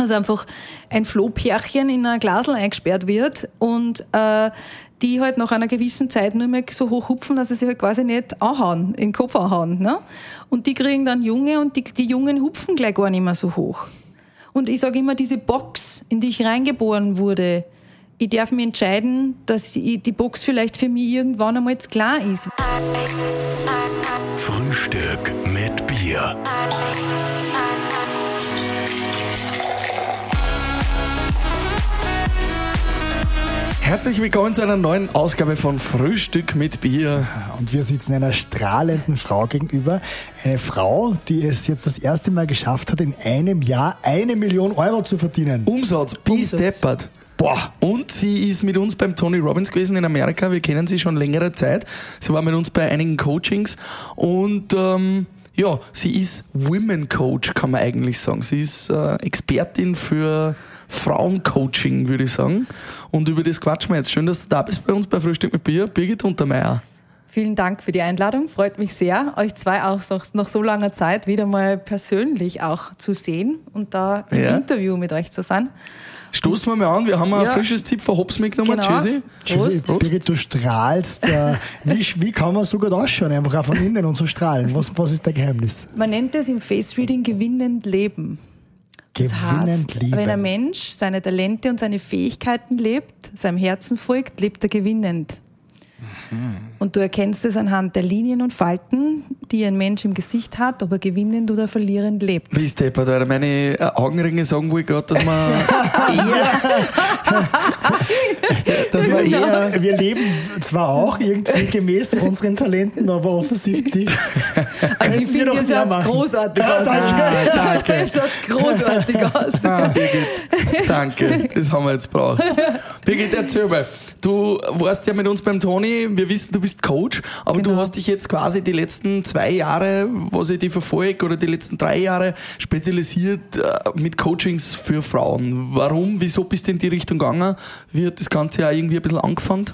Also einfach ein Flohpärchen in ein Glasl eingesperrt wird und äh, die halt nach einer gewissen Zeit nur mehr so hoch hupfen, dass sie sich halt quasi nicht anhauen, in den Kopf anhauen. Ne? Und die kriegen dann Junge und die, die Jungen hupfen gleich gar nicht mehr so hoch. Und ich sage immer, diese Box, in die ich reingeboren wurde, ich darf mich entscheiden, dass die Box vielleicht für mich irgendwann einmal jetzt klar ist. Frühstück mit Bier. Herzlich willkommen zu einer neuen Ausgabe von Frühstück mit Bier. Und wir sitzen einer strahlenden Frau gegenüber. Eine Frau, die es jetzt das erste Mal geschafft hat, in einem Jahr eine Million Euro zu verdienen. Umsatz, bis deppert. Boah, und sie ist mit uns beim Tony Robbins gewesen in Amerika. Wir kennen sie schon längere Zeit. Sie war mit uns bei einigen Coachings und ähm, ja, sie ist Women Coach, kann man eigentlich sagen. Sie ist äh, Expertin für Frauencoaching, würde ich sagen. Und über das quatschen wir jetzt. Schön, dass du da bist bei uns bei Frühstück mit Bier. Birgit Untermeier. Vielen Dank für die Einladung. Freut mich sehr, euch zwei auch nach so langer Zeit wieder mal persönlich auch zu sehen und da im ja. Interview mit euch zu sein. Stoßen wir mal an, wir haben ein ja. frisches Tipp von Hops mitgenommen. Genau. Tschüssi. Tschüssi. Prost. Birgit, du strahlst. Äh, wie, wie kann man so gut ausschauen? Einfach auch von innen und so strahlen. Was, was ist der Geheimnis? Man nennt es im Face Reading gewinnend leben. Das heißt, lieben. wenn ein Mensch seine Talente und seine Fähigkeiten lebt, seinem Herzen folgt, lebt er gewinnend. Und du erkennst es anhand der Linien und Falten, die ein Mensch im Gesicht hat, ob er gewinnend oder verlierend lebt. Wie Deppert, Alter. Meine äh, Augenringe sagen wohl gerade, dass man eher, dass man eher... Wir leben zwar auch irgendwie gemäß unseren Talenten, aber offensichtlich... Also ich finde, ihr schaut großartig aus. Danke. danke. Ihr schaut großartig aus. Ah, Birgit, danke. Das haben wir jetzt braucht. Birgit, erzähl mal. Du warst ja mit uns beim Toni. Wir wissen, du bist Coach, aber Genau. du hast dich jetzt quasi die letzten zwei Jahre, was ich die verfolge, oder die letzten drei Jahre spezialisiert äh, mit Coachings für Frauen. Warum? Wieso bist du in die Richtung gegangen? Wie hat das Ganze auch irgendwie ein bisschen angefangen?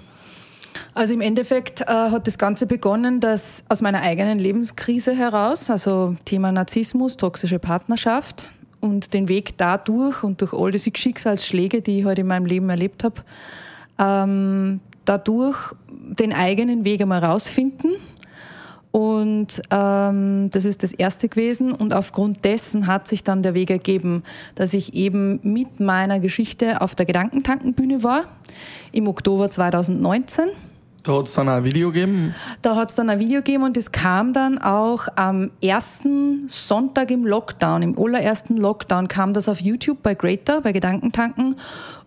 Also im Endeffekt äh, hat das Ganze begonnen, dass aus meiner eigenen Lebenskrise heraus, also Thema Narzissmus, toxische Partnerschaft und den Weg dadurch und durch all diese Schicksalsschläge, die ich heute in meinem Leben erlebt habe, ähm, dadurch den eigenen Weg einmal rausfinden. Und ähm, das ist das erste gewesen. Und aufgrund dessen hat sich dann der Weg ergeben, dass ich eben mit meiner Geschichte auf der Gedankentankenbühne war im Oktober 2019. Da hat es dann ein Video gegeben. Da hat es dann ein Video gegeben und es kam dann auch am ersten Sonntag im Lockdown, im allerersten Lockdown, kam das auf YouTube bei Greater, bei Gedankentanken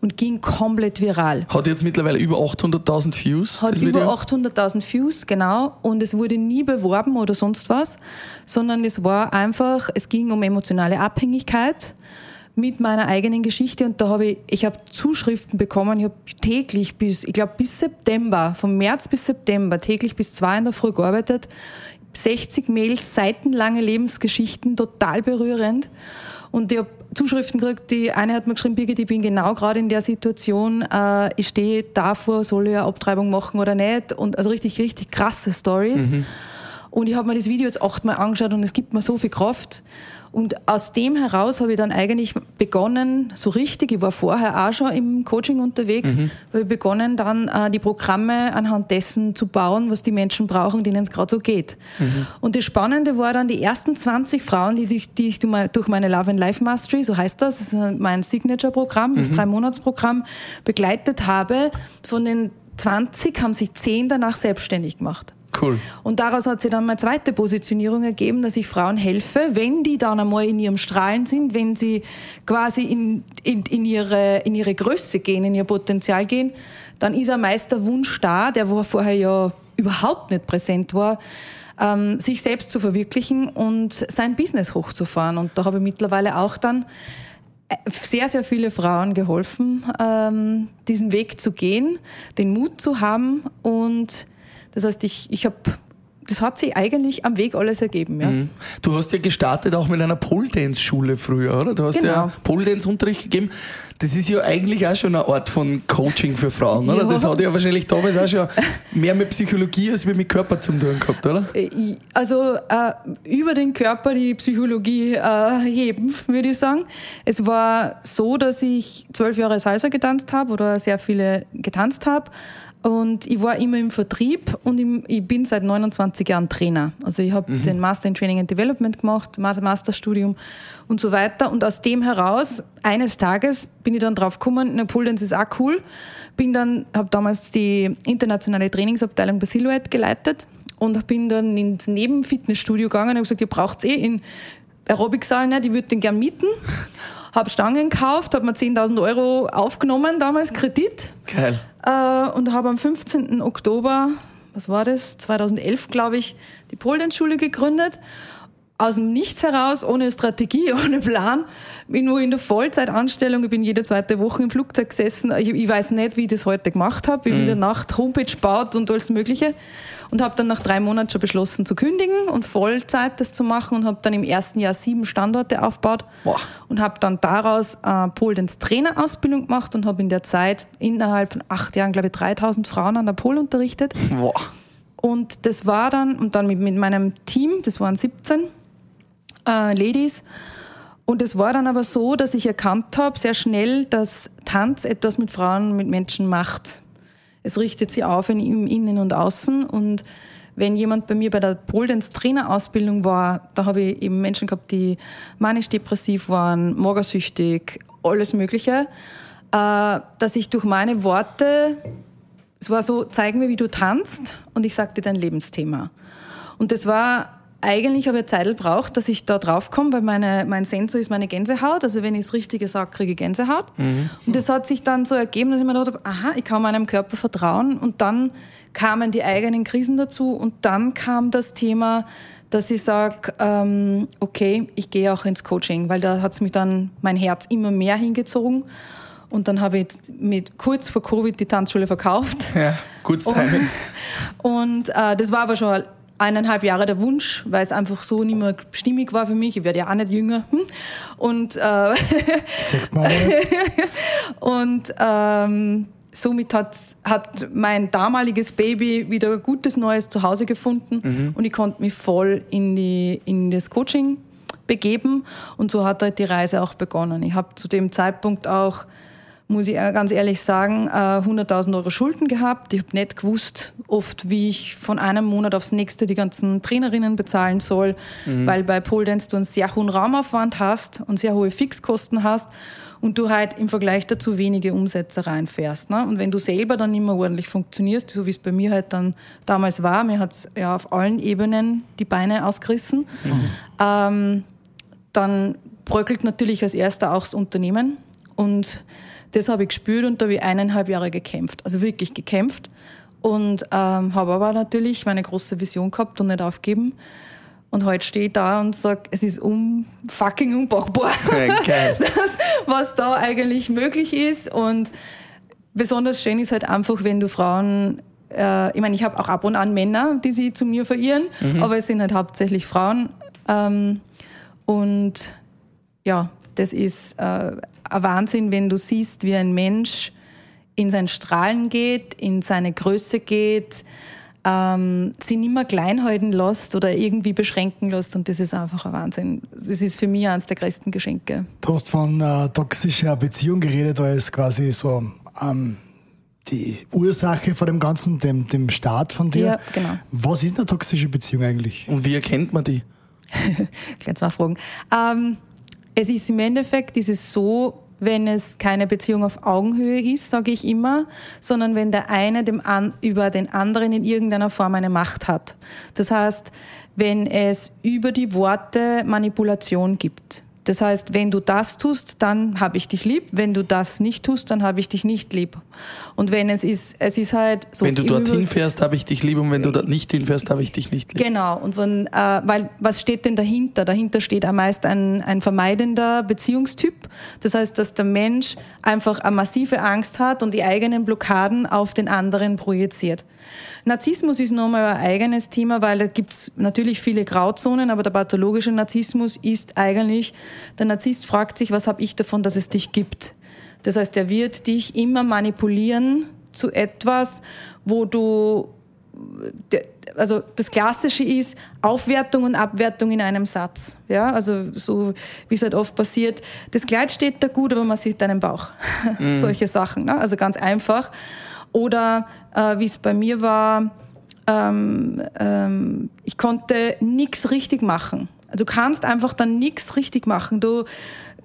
und ging komplett viral. Hat jetzt mittlerweile über 800.000 Views. Hat über Video. 800.000 Views, genau. Und es wurde nie beworben oder sonst was, sondern es war einfach, es ging um emotionale Abhängigkeit mit meiner eigenen Geschichte und da habe ich, ich habe Zuschriften bekommen, ich habe täglich bis, ich glaube bis September, vom März bis September, täglich bis zwei in der Früh gearbeitet, 60 Mails, seitenlange Lebensgeschichten, total berührend. Und ich habe Zuschriften gekriegt, die eine hat mir geschrieben, Birgit, ich bin genau gerade in der Situation, äh, ich stehe davor, soll ich eine Abtreibung machen oder nicht? Und also richtig, richtig krasse Stories. Und ich habe mir das Video jetzt achtmal angeschaut und es gibt mir so viel Kraft. Und aus dem heraus habe ich dann eigentlich begonnen, so richtig, ich war vorher auch schon im Coaching unterwegs, habe ich begonnen dann äh, die Programme anhand dessen zu bauen, was die Menschen brauchen, denen es gerade so geht. Und das Spannende war dann die ersten 20 Frauen, die, ich- die ich durch meine- Love and Life Mastery, so heißt das, das ist mein Signature-Programm, das Drei-Monats-Programm, begleitet habe. Von den 20 haben sich 10 danach selbstständig gemacht. Cool. Und daraus hat sich dann meine zweite Positionierung ergeben, dass ich Frauen helfe, wenn die dann einmal in ihrem Strahlen sind, wenn sie quasi in, in, in, ihre, in ihre Größe gehen, in ihr Potenzial gehen, dann ist ein meist der Wunsch da, der wo vorher ja überhaupt nicht präsent war, ähm, sich selbst zu verwirklichen und sein Business hochzufahren. Und da habe ich mittlerweile auch dann äh, sehr, sehr viele Frauen geholfen, ähm, diesen Weg zu gehen, den Mut zu haben und das heißt, ich, ich habe das hat sich eigentlich am Weg alles ergeben. Ja. Mhm. Du hast ja gestartet auch mit einer Pole-Dance-Schule früher, oder? Du hast genau. ja Pole-Dance-Unterricht gegeben. Das ist ja eigentlich auch schon eine Art von Coaching für Frauen, oder? Ja. Das hat ja wahrscheinlich damals auch schon mehr mit Psychologie als mit Körper zu tun gehabt, oder? Äh, also äh, über den Körper die Psychologie äh, heben, würde ich sagen. Es war so, dass ich zwölf Jahre Salsa getanzt habe oder sehr viele getanzt habe und ich war immer im Vertrieb und ich bin seit 29 Jahren Trainer. Also ich habe mhm. den Master in Training and Development gemacht, Masterstudium und so weiter. Und aus dem heraus, eines Tages bin ich dann drauf gekommen, Napoleons ist auch cool. Bin dann, habe damals die internationale Trainingsabteilung bei Silhouette geleitet und bin dann ins Nebenfitnessstudio gegangen und habe gesagt, ihr braucht eh in Aerobiksaal nicht, ich würde den gern mieten habe Stangen gekauft, habe mir 10.000 Euro aufgenommen, damals Kredit. Geil. Äh, und habe am 15. Oktober, was war das, 2011 glaube ich, die Poldance-Schule gegründet. Aus dem Nichts heraus, ohne Strategie, ohne Plan, bin nur in der Vollzeitanstellung. Ich bin jede zweite Woche im Flugzeug gesessen. Ich, ich weiß nicht, wie ich das heute gemacht habe. Ich mhm. in der Nacht Homepage baut und alles Mögliche und habe dann nach drei Monaten schon beschlossen zu kündigen und Vollzeit das zu machen und habe dann im ersten Jahr sieben Standorte aufgebaut Boah. und habe dann daraus äh, Poldens Trainerausbildung gemacht und habe in der Zeit innerhalb von acht Jahren, glaube ich, 3000 Frauen an der Pol unterrichtet. Boah. Und das war dann, und dann mit, mit meinem Team, das waren 17 äh, Ladies, und es war dann aber so, dass ich erkannt habe, sehr schnell, dass Tanz etwas mit Frauen, mit Menschen macht es richtet sie auf in, im Innen und Außen. Und wenn jemand bei mir bei der Poldance Trainerausbildung war, da habe ich eben Menschen gehabt, die manisch-depressiv waren, magersüchtig, alles Mögliche, äh, dass ich durch meine Worte, es war so, zeig mir, wie du tanzt und ich sag dir dein Lebensthema. Und das war eigentlich habe ich Zeit gebraucht, dass ich da drauf komme, weil meine, mein Sensor ist meine Gänsehaut. Also wenn ich das Richtige sage, kriege ich Gänsehaut. Mhm. Und das hat sich dann so ergeben, dass ich mir gedacht habe, aha, ich kann meinem Körper vertrauen. Und dann kamen die eigenen Krisen dazu. Und dann kam das Thema, dass ich sage, ähm, okay, ich gehe auch ins Coaching, weil da hat es mich dann mein Herz immer mehr hingezogen. Und dann habe ich mit kurz vor Covid die Tanzschule verkauft. Ja, gut Timing. Und, und äh, das war aber schon eineinhalb Jahre der Wunsch, weil es einfach so nicht mehr stimmig war für mich. Ich werde ja auch nicht jünger. Hm? Und, äh, Sagt man und ähm, somit hat, hat mein damaliges Baby wieder gutes neues Zuhause gefunden mhm. und ich konnte mich voll in, die, in das Coaching begeben und so hat halt die Reise auch begonnen. Ich habe zu dem Zeitpunkt auch muss ich ganz ehrlich sagen, 100.000 äh, Euro Schulden gehabt. Ich habe nicht gewusst, oft, wie ich von einem Monat aufs nächste die ganzen Trainerinnen bezahlen soll, mhm. weil bei Pole Dance du einen sehr hohen Raumaufwand hast und sehr hohe Fixkosten hast und du halt im Vergleich dazu wenige Umsätze reinfährst. Ne? Und wenn du selber dann immer ordentlich funktionierst, so wie es bei mir halt dann damals war, mir hat es ja auf allen Ebenen die Beine ausgerissen, mhm. ähm, dann bröckelt natürlich als erster auch das Unternehmen und das habe ich gespürt und da habe ich eineinhalb Jahre gekämpft, also wirklich gekämpft. Und ähm, habe aber natürlich meine große Vision gehabt und nicht aufgeben. Und heute stehe ich da und sage, es ist um fucking unpackbar, okay. das, was da eigentlich möglich ist. Und besonders schön ist halt einfach, wenn du Frauen, äh, ich meine, ich habe auch ab und an Männer, die sie zu mir verirren, mhm. aber es sind halt hauptsächlich Frauen. Ähm, und ja, das ist äh, ein Wahnsinn, wenn du siehst, wie ein Mensch in sein Strahlen geht, in seine Größe geht, ähm, sie nicht mehr klein halten lässt oder irgendwie beschränken lässt. Und das ist einfach ein Wahnsinn. Das ist für mich eines der größten Geschenke. Du hast von äh, toxischer Beziehung geredet, als quasi so ähm, die Ursache vor dem Ganzen, dem, dem Start von dir. Ja, genau. Was ist eine toxische Beziehung eigentlich? Und wie erkennt man die? Gleich zwei Fragen. Ähm, es ist im Endeffekt ist es so, wenn es keine Beziehung auf Augenhöhe ist, sage ich immer, sondern wenn der eine dem an, über den anderen in irgendeiner Form eine Macht hat. Das heißt, wenn es über die Worte Manipulation gibt. Das heißt, wenn du das tust, dann habe ich dich lieb. Wenn du das nicht tust, dann habe ich dich nicht lieb. Und wenn es ist, es ist halt so. Wenn du dorthin fährst, habe ich dich lieb und wenn du dort nicht hinfährst, habe ich dich nicht lieb. Genau. Und wenn, äh, weil was steht denn dahinter? Dahinter steht am meist ein, ein vermeidender Beziehungstyp. Das heißt, dass der Mensch einfach eine massive Angst hat und die eigenen Blockaden auf den anderen projiziert. Narzissmus ist nochmal ein eigenes Thema, weil da gibt's natürlich viele Grauzonen, aber der pathologische Narzissmus ist eigentlich, der Narzisst fragt sich, was habe ich davon, dass es dich gibt. Das heißt, er wird dich immer manipulieren zu etwas, wo du also das Klassische ist Aufwertung und Abwertung in einem Satz. Ja, also so wie es halt oft passiert, das Kleid steht da gut, aber man sieht deinen Bauch. Mhm. Solche Sachen. Ne? Also ganz einfach. Oder äh, wie es bei mir war, ähm, ähm, ich konnte nichts richtig machen. Du kannst einfach dann nichts richtig machen. Du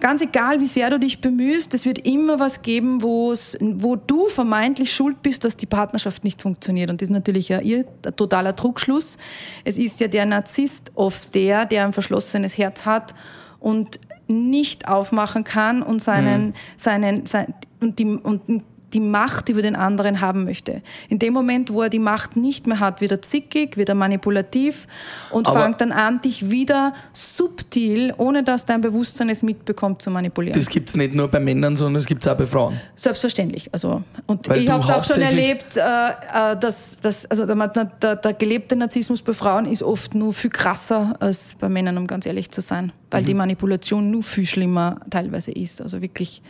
ganz egal, wie sehr du dich bemühst, es wird immer was geben, wo du vermeintlich schuld bist, dass die Partnerschaft nicht funktioniert. Und das ist natürlich ja ihr totaler Trugschluss. Es ist ja der Narzisst oft der, der ein verschlossenes Herz hat und nicht aufmachen kann und seinen, mhm. seinen, sein, und die, und die Macht über den anderen haben möchte. In dem Moment, wo er die Macht nicht mehr hat, wird er zickig, wird er manipulativ und Aber fängt dann an, dich wieder subtil, ohne dass dein Bewusstsein es mitbekommt, zu manipulieren. Das gibt es nicht nur bei Männern, sondern es gibt es auch bei Frauen. Selbstverständlich. Also, und Weil ich habe es auch schon erlebt, äh, äh, dass, dass also der, der, der, gelebte Narzissmus bei Frauen ist oft nur viel krasser als bei Männern, um ganz ehrlich zu sein. Weil mhm. die Manipulation nur viel schlimmer teilweise ist. Also wirklich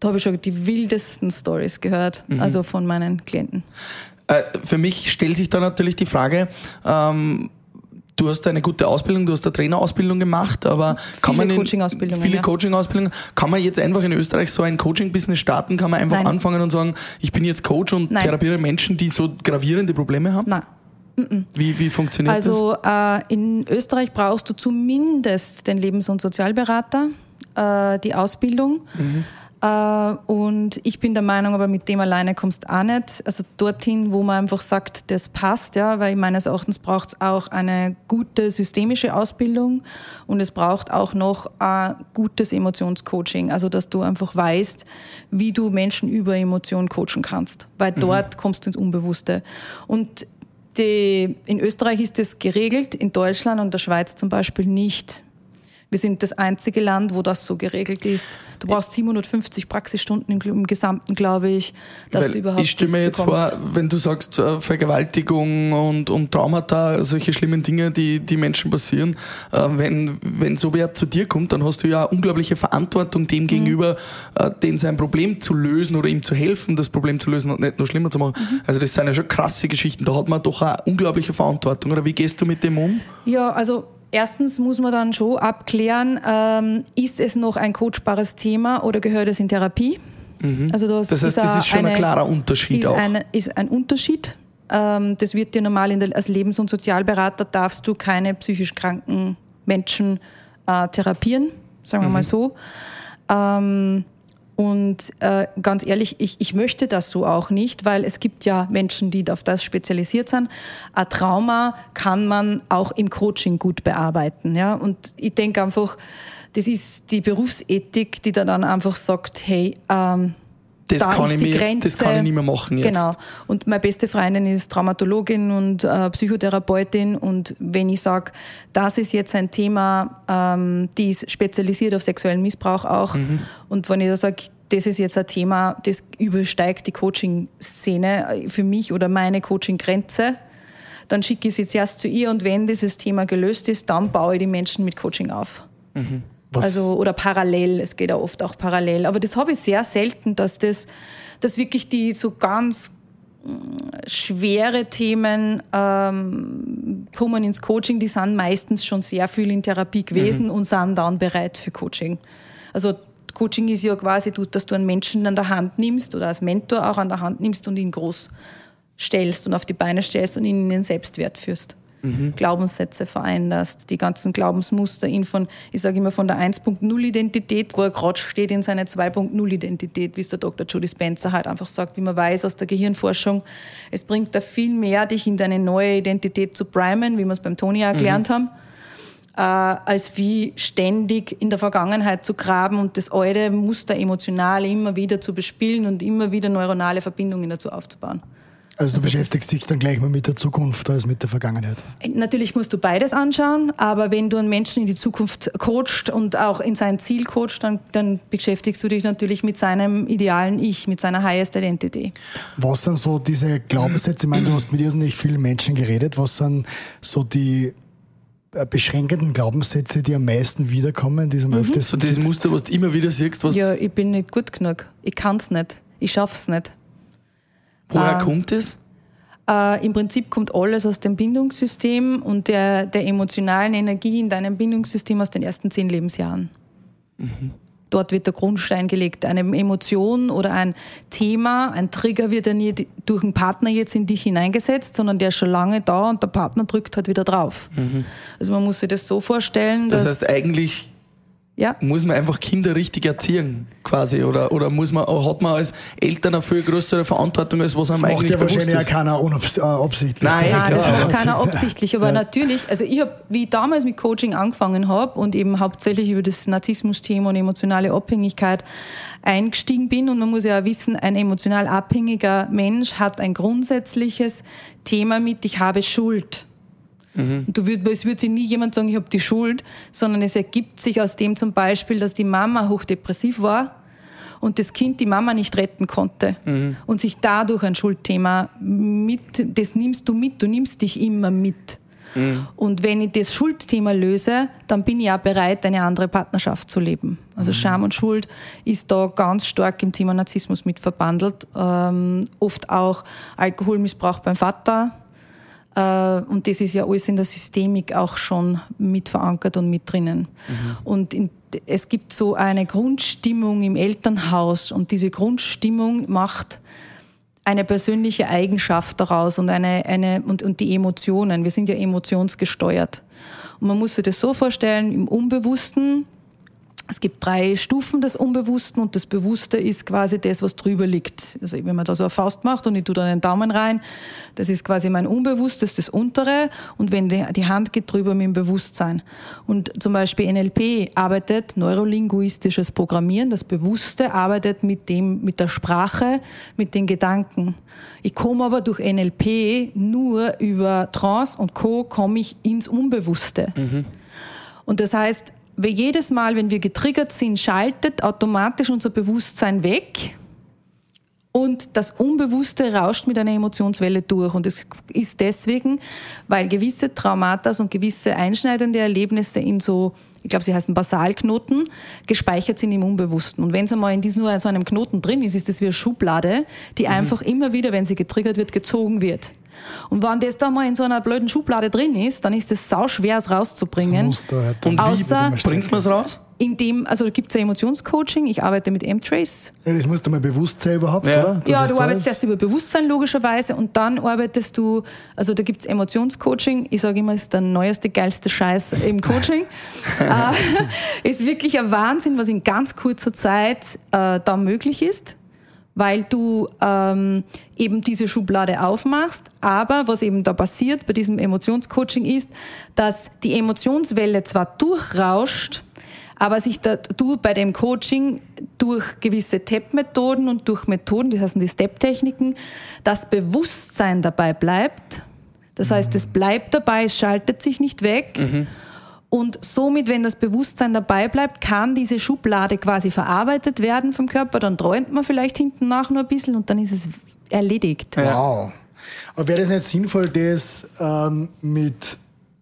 da habe ich schon die wildesten Stories gehört, mhm. also von meinen Klienten. Äh, für mich stellt sich da natürlich die Frage, ähm, Du hast eine gute Ausbildung, du hast eine Trainerausbildung gemacht, aber kann viele man Coaching-Ausbildungen, viele ja. Coaching-Ausbildungen, kann man jetzt einfach in Österreich so ein Coaching-Business starten? Kann man einfach Nein. anfangen und sagen, ich bin jetzt Coach und Nein. therapiere Menschen, die so gravierende Probleme haben? Nein. Wie, wie funktioniert also, das? Also äh, in Österreich brauchst du zumindest den Lebens- und Sozialberater, äh, die Ausbildung. Mhm. Äh, und ich bin der Meinung, aber mit dem alleine kommst du auch nicht. Also dorthin, wo man einfach sagt, das passt, ja, weil meines Erachtens braucht es auch eine gute systemische Ausbildung und es braucht auch noch ein gutes Emotionscoaching. Also, dass du einfach weißt, wie du Menschen über Emotionen coachen kannst. Weil mhm. dort kommst du ins Unbewusste. Und die, in Österreich ist das geregelt, in Deutschland und der Schweiz zum Beispiel nicht. Wir sind das einzige Land, wo das so geregelt ist. Du brauchst 750 Praxisstunden im, Gesamten, glaube ich, dass Weil du überhaupt. Ich stelle mir jetzt bekommst. vor, wenn du sagst äh, Vergewaltigung und, und Traumata, solche schlimmen Dinge, die, die Menschen passieren, äh, wenn, wenn so wer zu dir kommt, dann hast du ja unglaubliche Verantwortung dem mhm. gegenüber, äh, den sein Problem zu lösen oder ihm zu helfen, das Problem zu lösen und nicht nur schlimmer zu machen. Mhm. Also das sind ja schon krasse Geschichten. Da hat man doch eine unglaubliche Verantwortung. Oder wie gehst du mit dem um? Ja, also Erstens muss man dann schon abklären, ähm, ist es noch ein coachbares Thema oder gehört es in Therapie? Mhm. Also das, das heißt, ist das ist schon eine, ein klarer Unterschied ist auch. Eine, ist ein Unterschied. Ähm, das wird dir normal der, als Lebens- und Sozialberater darfst du keine psychisch kranken Menschen äh, therapieren, sagen wir mhm. mal so. Ähm, und äh, ganz ehrlich, ich, ich möchte das so auch nicht, weil es gibt ja Menschen, die auf das spezialisiert sind. Ein Trauma kann man auch im Coaching gut bearbeiten. Ja? Und ich denke einfach, das ist die Berufsethik, die da dann einfach sagt, hey, ähm, das, da kann ich mir jetzt, das kann ich nicht mehr machen jetzt. Genau. Und meine beste Freundin ist Traumatologin und äh, Psychotherapeutin. Und wenn ich sage, das ist jetzt ein Thema, ähm, die ist spezialisiert auf sexuellen Missbrauch auch. Mhm. Und wenn ich da sage, das ist jetzt ein Thema, das übersteigt die Coaching-Szene für mich oder meine Coaching-Grenze, dann schicke ich es jetzt erst zu ihr und wenn dieses Thema gelöst ist, dann baue ich die Menschen mit Coaching auf. Mhm. Was? Also, oder parallel, es geht ja oft auch parallel. Aber das habe ich sehr selten, dass das, dass wirklich die so ganz äh, schwere Themen ähm, kommen ins Coaching, die sind meistens schon sehr viel in Therapie gewesen mhm. und sind dann bereit für Coaching. Also Coaching ist ja quasi, dass du einen Menschen an der Hand nimmst oder als Mentor auch an der Hand nimmst und ihn groß stellst und auf die Beine stellst und ihn in den Selbstwert führst mhm. Glaubenssätze veränderst, die ganzen Glaubensmuster, ihn von, ich sage immer von der 1.0-Identität, wo er gerade steht, in seine 2.0-Identität, wie es der Dr. Judy Spencer halt einfach sagt, wie man weiß aus der Gehirnforschung, es bringt da viel mehr, dich in deine neue Identität zu primen, wie wir es beim Toni erklärt mhm. haben äh, als wie ständig in der Vergangenheit zu graben und das alte Muster emotional immer wieder zu bespielen und immer wieder neuronale Verbindungen dazu aufzubauen. Also du Also beschäftigst dich dann gleich mal mit der Zukunft als mit der Vergangenheit. Natürlich musst du beides anschauen, aber wenn du einen Menschen in die Zukunft coachst und auch in sein Ziel coachst, dann, dann beschäftigst du dich natürlich mit seinem idealen Ich, mit seiner Highest Identity. Was sind so diese Glaubenssätze? Ich meine, du hast mit irrsinnig vielen Menschen geredet. Was sind so die äh, beschränkenden Glaubenssätze, die am meisten wiederkommen, die am Mhm. öftesten So dieses Muster, was du immer wieder siehst, was, Ja, ich bin nicht gut genug. Ich kann's nicht. Ich schaff's nicht. Woher Ah. kommt es? Äh, Im Prinzip kommt alles aus dem Bindungssystem und der, der emotionalen Energie in deinem Bindungssystem aus den ersten zehn Lebensjahren. Dort wird der Grundstein gelegt. Eine Emotion oder ein Thema, ein Trigger wird ja nie durch einen Partner jetzt in dich hineingesetzt, sondern der ist schon lange da und der Partner drückt halt wieder drauf. Also man muss sich das so vorstellen, Das dass heißt, eigentlich ja, muss man einfach Kinder richtig erziehen, quasi. Oder, oder muss man, hat man als Eltern eine viel größere Verantwortung, als was einem Das macht eigentlich ja bewusst wahrscheinlich auch ist. keiner unabs- äh, absichtlich. Nein, ist Nein, das macht keiner absichtlich. Aber natürlich, also ich habe, wie ich damals mit Coaching angefangen habe und eben hauptsächlich über das Narzissmus-Thema und emotionale Abhängigkeit eingestiegen bin. Und man muss ja auch wissen, ein emotional abhängiger Mensch hat ein grundsätzliches Thema mit, ich habe Schuld. Und du würd, es würde sich nie jemand sagen, ich habe die Schuld, sondern es ergibt sich aus dem zum Beispiel, dass die Mama hochdepressiv war und das Kind die Mama nicht retten konnte und sich dadurch ein Schuldthema mit, das nimmst du mit, du nimmst dich immer mit. Und wenn ich das Schuldthema löse, dann bin ich auch bereit, eine andere Partnerschaft zu leben. Also Scham und Schuld ist da ganz stark im Thema Narzissmus mit verbandelt. Ähm, oft auch Alkoholmissbrauch beim Vater. Äh, und das ist ja alles in der Systemik auch schon mit verankert und mit drinnen. Und in, es gibt so eine Grundstimmung im Elternhaus und diese Grundstimmung macht eine persönliche Eigenschaft daraus und, eine, eine, und, und die Emotionen. Wir sind ja emotionsgesteuert. Und man muss sich das so vorstellen, im Unbewussten, es gibt drei Stufen des Unbewussten und das Bewusste ist quasi das, was drüber liegt. Also wenn man da so eine Faust macht und ich tue da einen Daumen rein, das ist quasi mein Unbewusstes, das untere und wenn die, die Hand geht drüber mit dem Bewusstsein. Und zum Beispiel NLP arbeitet neurolinguistisches Programmieren, das Bewusste arbeitet mit dem, mit der Sprache, mit den Gedanken. Ich komme aber durch NLP nur über Trance und Co. komme ich ins Unbewusste. Und das heißt, weil jedes Mal, wenn wir getriggert sind, schaltet automatisch unser Bewusstsein weg und das Unbewusste rauscht mit einer Emotionswelle durch. Und es ist deswegen, weil gewisse Traumata und gewisse einschneidende Erlebnisse in so, ich glaube, sie heißen Basalknoten, gespeichert sind im Unbewussten. Und wenn es einmal in diesem so einem Knoten drin ist, ist das wie eine Schublade, die einfach immer wieder, wenn sie getriggert wird, gezogen wird. Und wenn das da mal in so einer blöden Schublade drin ist, dann ist es sau schwer, es rauszubringen. Muster Und wie Außer- bringt man es raus? Indem, also da gibt es ja Emotionscoaching, ich arbeite mit M-Trace. Ja, das musst du mal bewusst sein überhaupt, Ja. oder? Dass Ja, es du da arbeitest ist. erst über Bewusstsein logischerweise und dann arbeitest du, also da gibt's Emotionscoaching, ich sage immer, ist der neueste, geilste Scheiß im Coaching. äh, ist wirklich ein Wahnsinn, was in ganz kurzer Zeit äh, da möglich ist, weil du ähm, eben diese Schublade aufmachst. Aber was eben da passiert bei diesem Emotionscoaching ist, dass die Emotionswelle zwar durchrauscht, aber sich da, du bei dem Coaching durch gewisse TEP-Methoden und durch Methoden, das heißen die Step-Techniken, das Bewusstsein dabei bleibt. Das heißt, es bleibt dabei, es schaltet sich nicht weg. Und somit, wenn das Bewusstsein dabei bleibt, kann diese Schublade quasi verarbeitet werden vom Körper. Dann träumt man vielleicht hinten nach nur ein bisschen und dann ist es erledigt. Wow. Aber wäre das nicht sinnvoll, das ähm, mit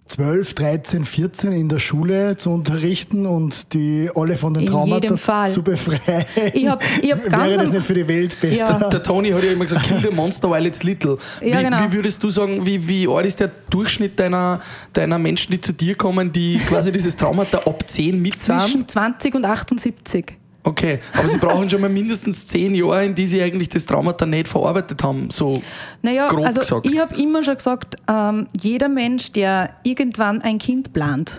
12, 13, 14 in der Schule zu unterrichten und die alle von den Traumata zu befreien? Ich hab- ich hab ganz wäre das nicht für die Welt besser? Ja. Der Tony hat ja immer gesagt, kill the monster while it's little. Ja, wie, genau. wie würdest du sagen, wie, wie alt ist der Durchschnitt deiner, deiner Menschen, die zu dir kommen, die quasi dieses Traumata ab 10 mit haben? Zwischen 20 und 78. Okay, aber sie brauchen schon mal mindestens 10 Jahre, in die sie eigentlich das Traumata nicht verarbeitet haben. So Naja, grob also gesagt. ich habe immer schon gesagt, ähm, jeder Mensch, der irgendwann ein Kind plant,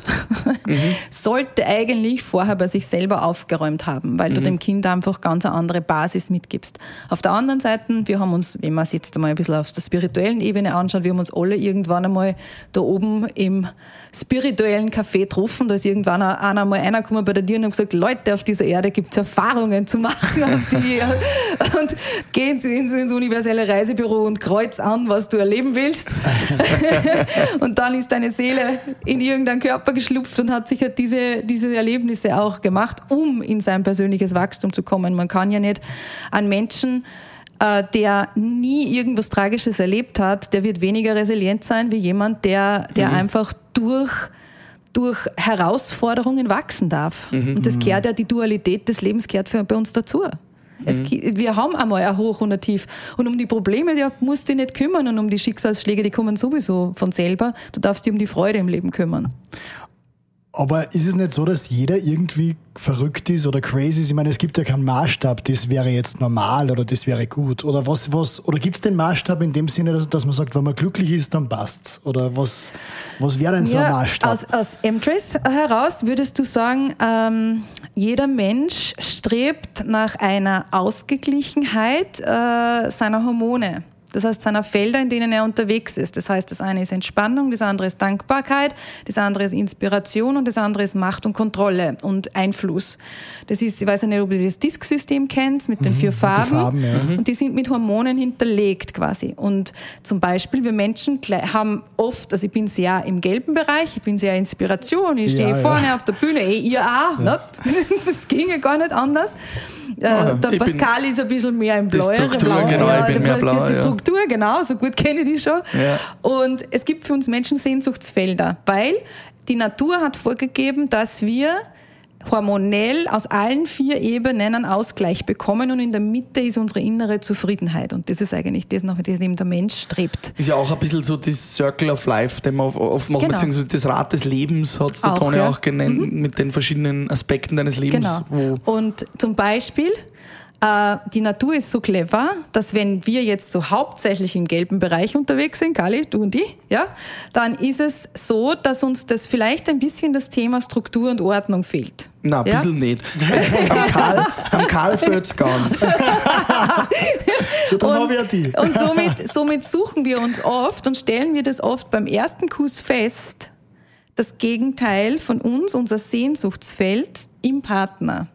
sollte eigentlich vorher bei sich selber aufgeräumt haben, weil du dem Kind einfach ganz eine andere Basis mitgibst. Auf der anderen Seite, wir haben uns, wenn man es jetzt einmal ein bisschen auf der spirituellen Ebene anschaut, wir haben uns alle irgendwann einmal da oben im spirituellen Café getroffen, da ist irgendwann einer mal einer gekommen bei der Tür und hat gesagt, Leute, auf dieser Erde gibt es Erfahrungen zu machen die, und geh ins, ins universelle Reisebüro und kreuz an, was du erleben willst. und dann ist deine Seele in irgendeinen Körper geschlupft und hat sich halt diese, diese Erlebnisse auch gemacht, um in sein persönliches Wachstum zu kommen. Man kann ja nicht an Menschen äh, der nie irgendwas Tragisches erlebt hat, der wird weniger resilient sein wie jemand, der, der mhm. einfach durch durch Herausforderungen wachsen darf. Mhm. Und das kehrt ja, die Dualität des Lebens kehrt für, bei uns dazu. Es, mhm. wir haben einmal ein Hoch und ein Tief. Und um die Probleme, die musst du dich nicht kümmern und um die Schicksalsschläge, die kommen sowieso von selber. Du darfst dich um die Freude im Leben kümmern. Aber ist es nicht so, dass jeder irgendwie verrückt ist oder crazy ist? Ich meine, es gibt ja keinen Maßstab, das wäre jetzt normal oder das wäre gut. Oder was, was, oder gibt es den Maßstab in dem Sinne, dass, dass, man sagt, wenn man glücklich ist, dann passt? Oder was, was wäre denn so ein Maßstab? Aus, aus M-Trace heraus würdest du sagen, ähm, jeder Mensch strebt nach einer Ausgeglichenheit äh, seiner Hormone. Das heißt, seiner Felder, in denen er unterwegs ist. Das heißt, das eine ist Entspannung, das andere ist Dankbarkeit, das andere ist Inspiration und das andere ist Macht und Kontrolle und Einfluss. Das ist, ich weiß nicht, ob du das Disk-System kennst, mit den mhm, vier Farben. Farben ja. Und die sind mit Hormonen hinterlegt quasi. Und zum Beispiel, wir Menschen haben oft, also ich bin sehr im gelben Bereich, ich bin sehr Inspiration, ich stehe ja, vorne ja. auf der Bühne, eh, ihr auch, ja. das ginge gar nicht anders. Äh, der Pascal ist ein bisschen mehr im Blau. Struktur, genau, ich bin mehr blau. Das ist die Struktur, genau, so gut kenne ich die schon. Ja. Und es gibt für uns Menschen Sehnsuchtsfelder, weil die Natur hat vorgegeben, dass wir hormonell aus allen vier Ebenen einen Ausgleich bekommen und in der Mitte ist unsere innere Zufriedenheit. Und das ist eigentlich das, nach dem der Mensch strebt. Ist ja auch ein bisschen so das Circle of Life, den man oft macht, genau. beziehungsweise das Rad des Lebens hat es der Toni ja. auch genannt, mhm. mit den verschiedenen Aspekten deines Lebens. Genau. und zum Beispiel die Natur ist so clever, dass wenn wir jetzt so hauptsächlich im gelben Bereich unterwegs sind, Kali, du und ich, ja, dann ist es so, dass uns das vielleicht ein bisschen das Thema Struktur und Ordnung fehlt. Na, ein ja? bisschen nicht. am Karl, am Karl fehlt's ganz. ja, und, die. und somit, somit suchen wir uns oft und stellen wir das oft beim ersten Kuss fest, das Gegenteil von uns, unser Sehnsuchtsfeld im Partner.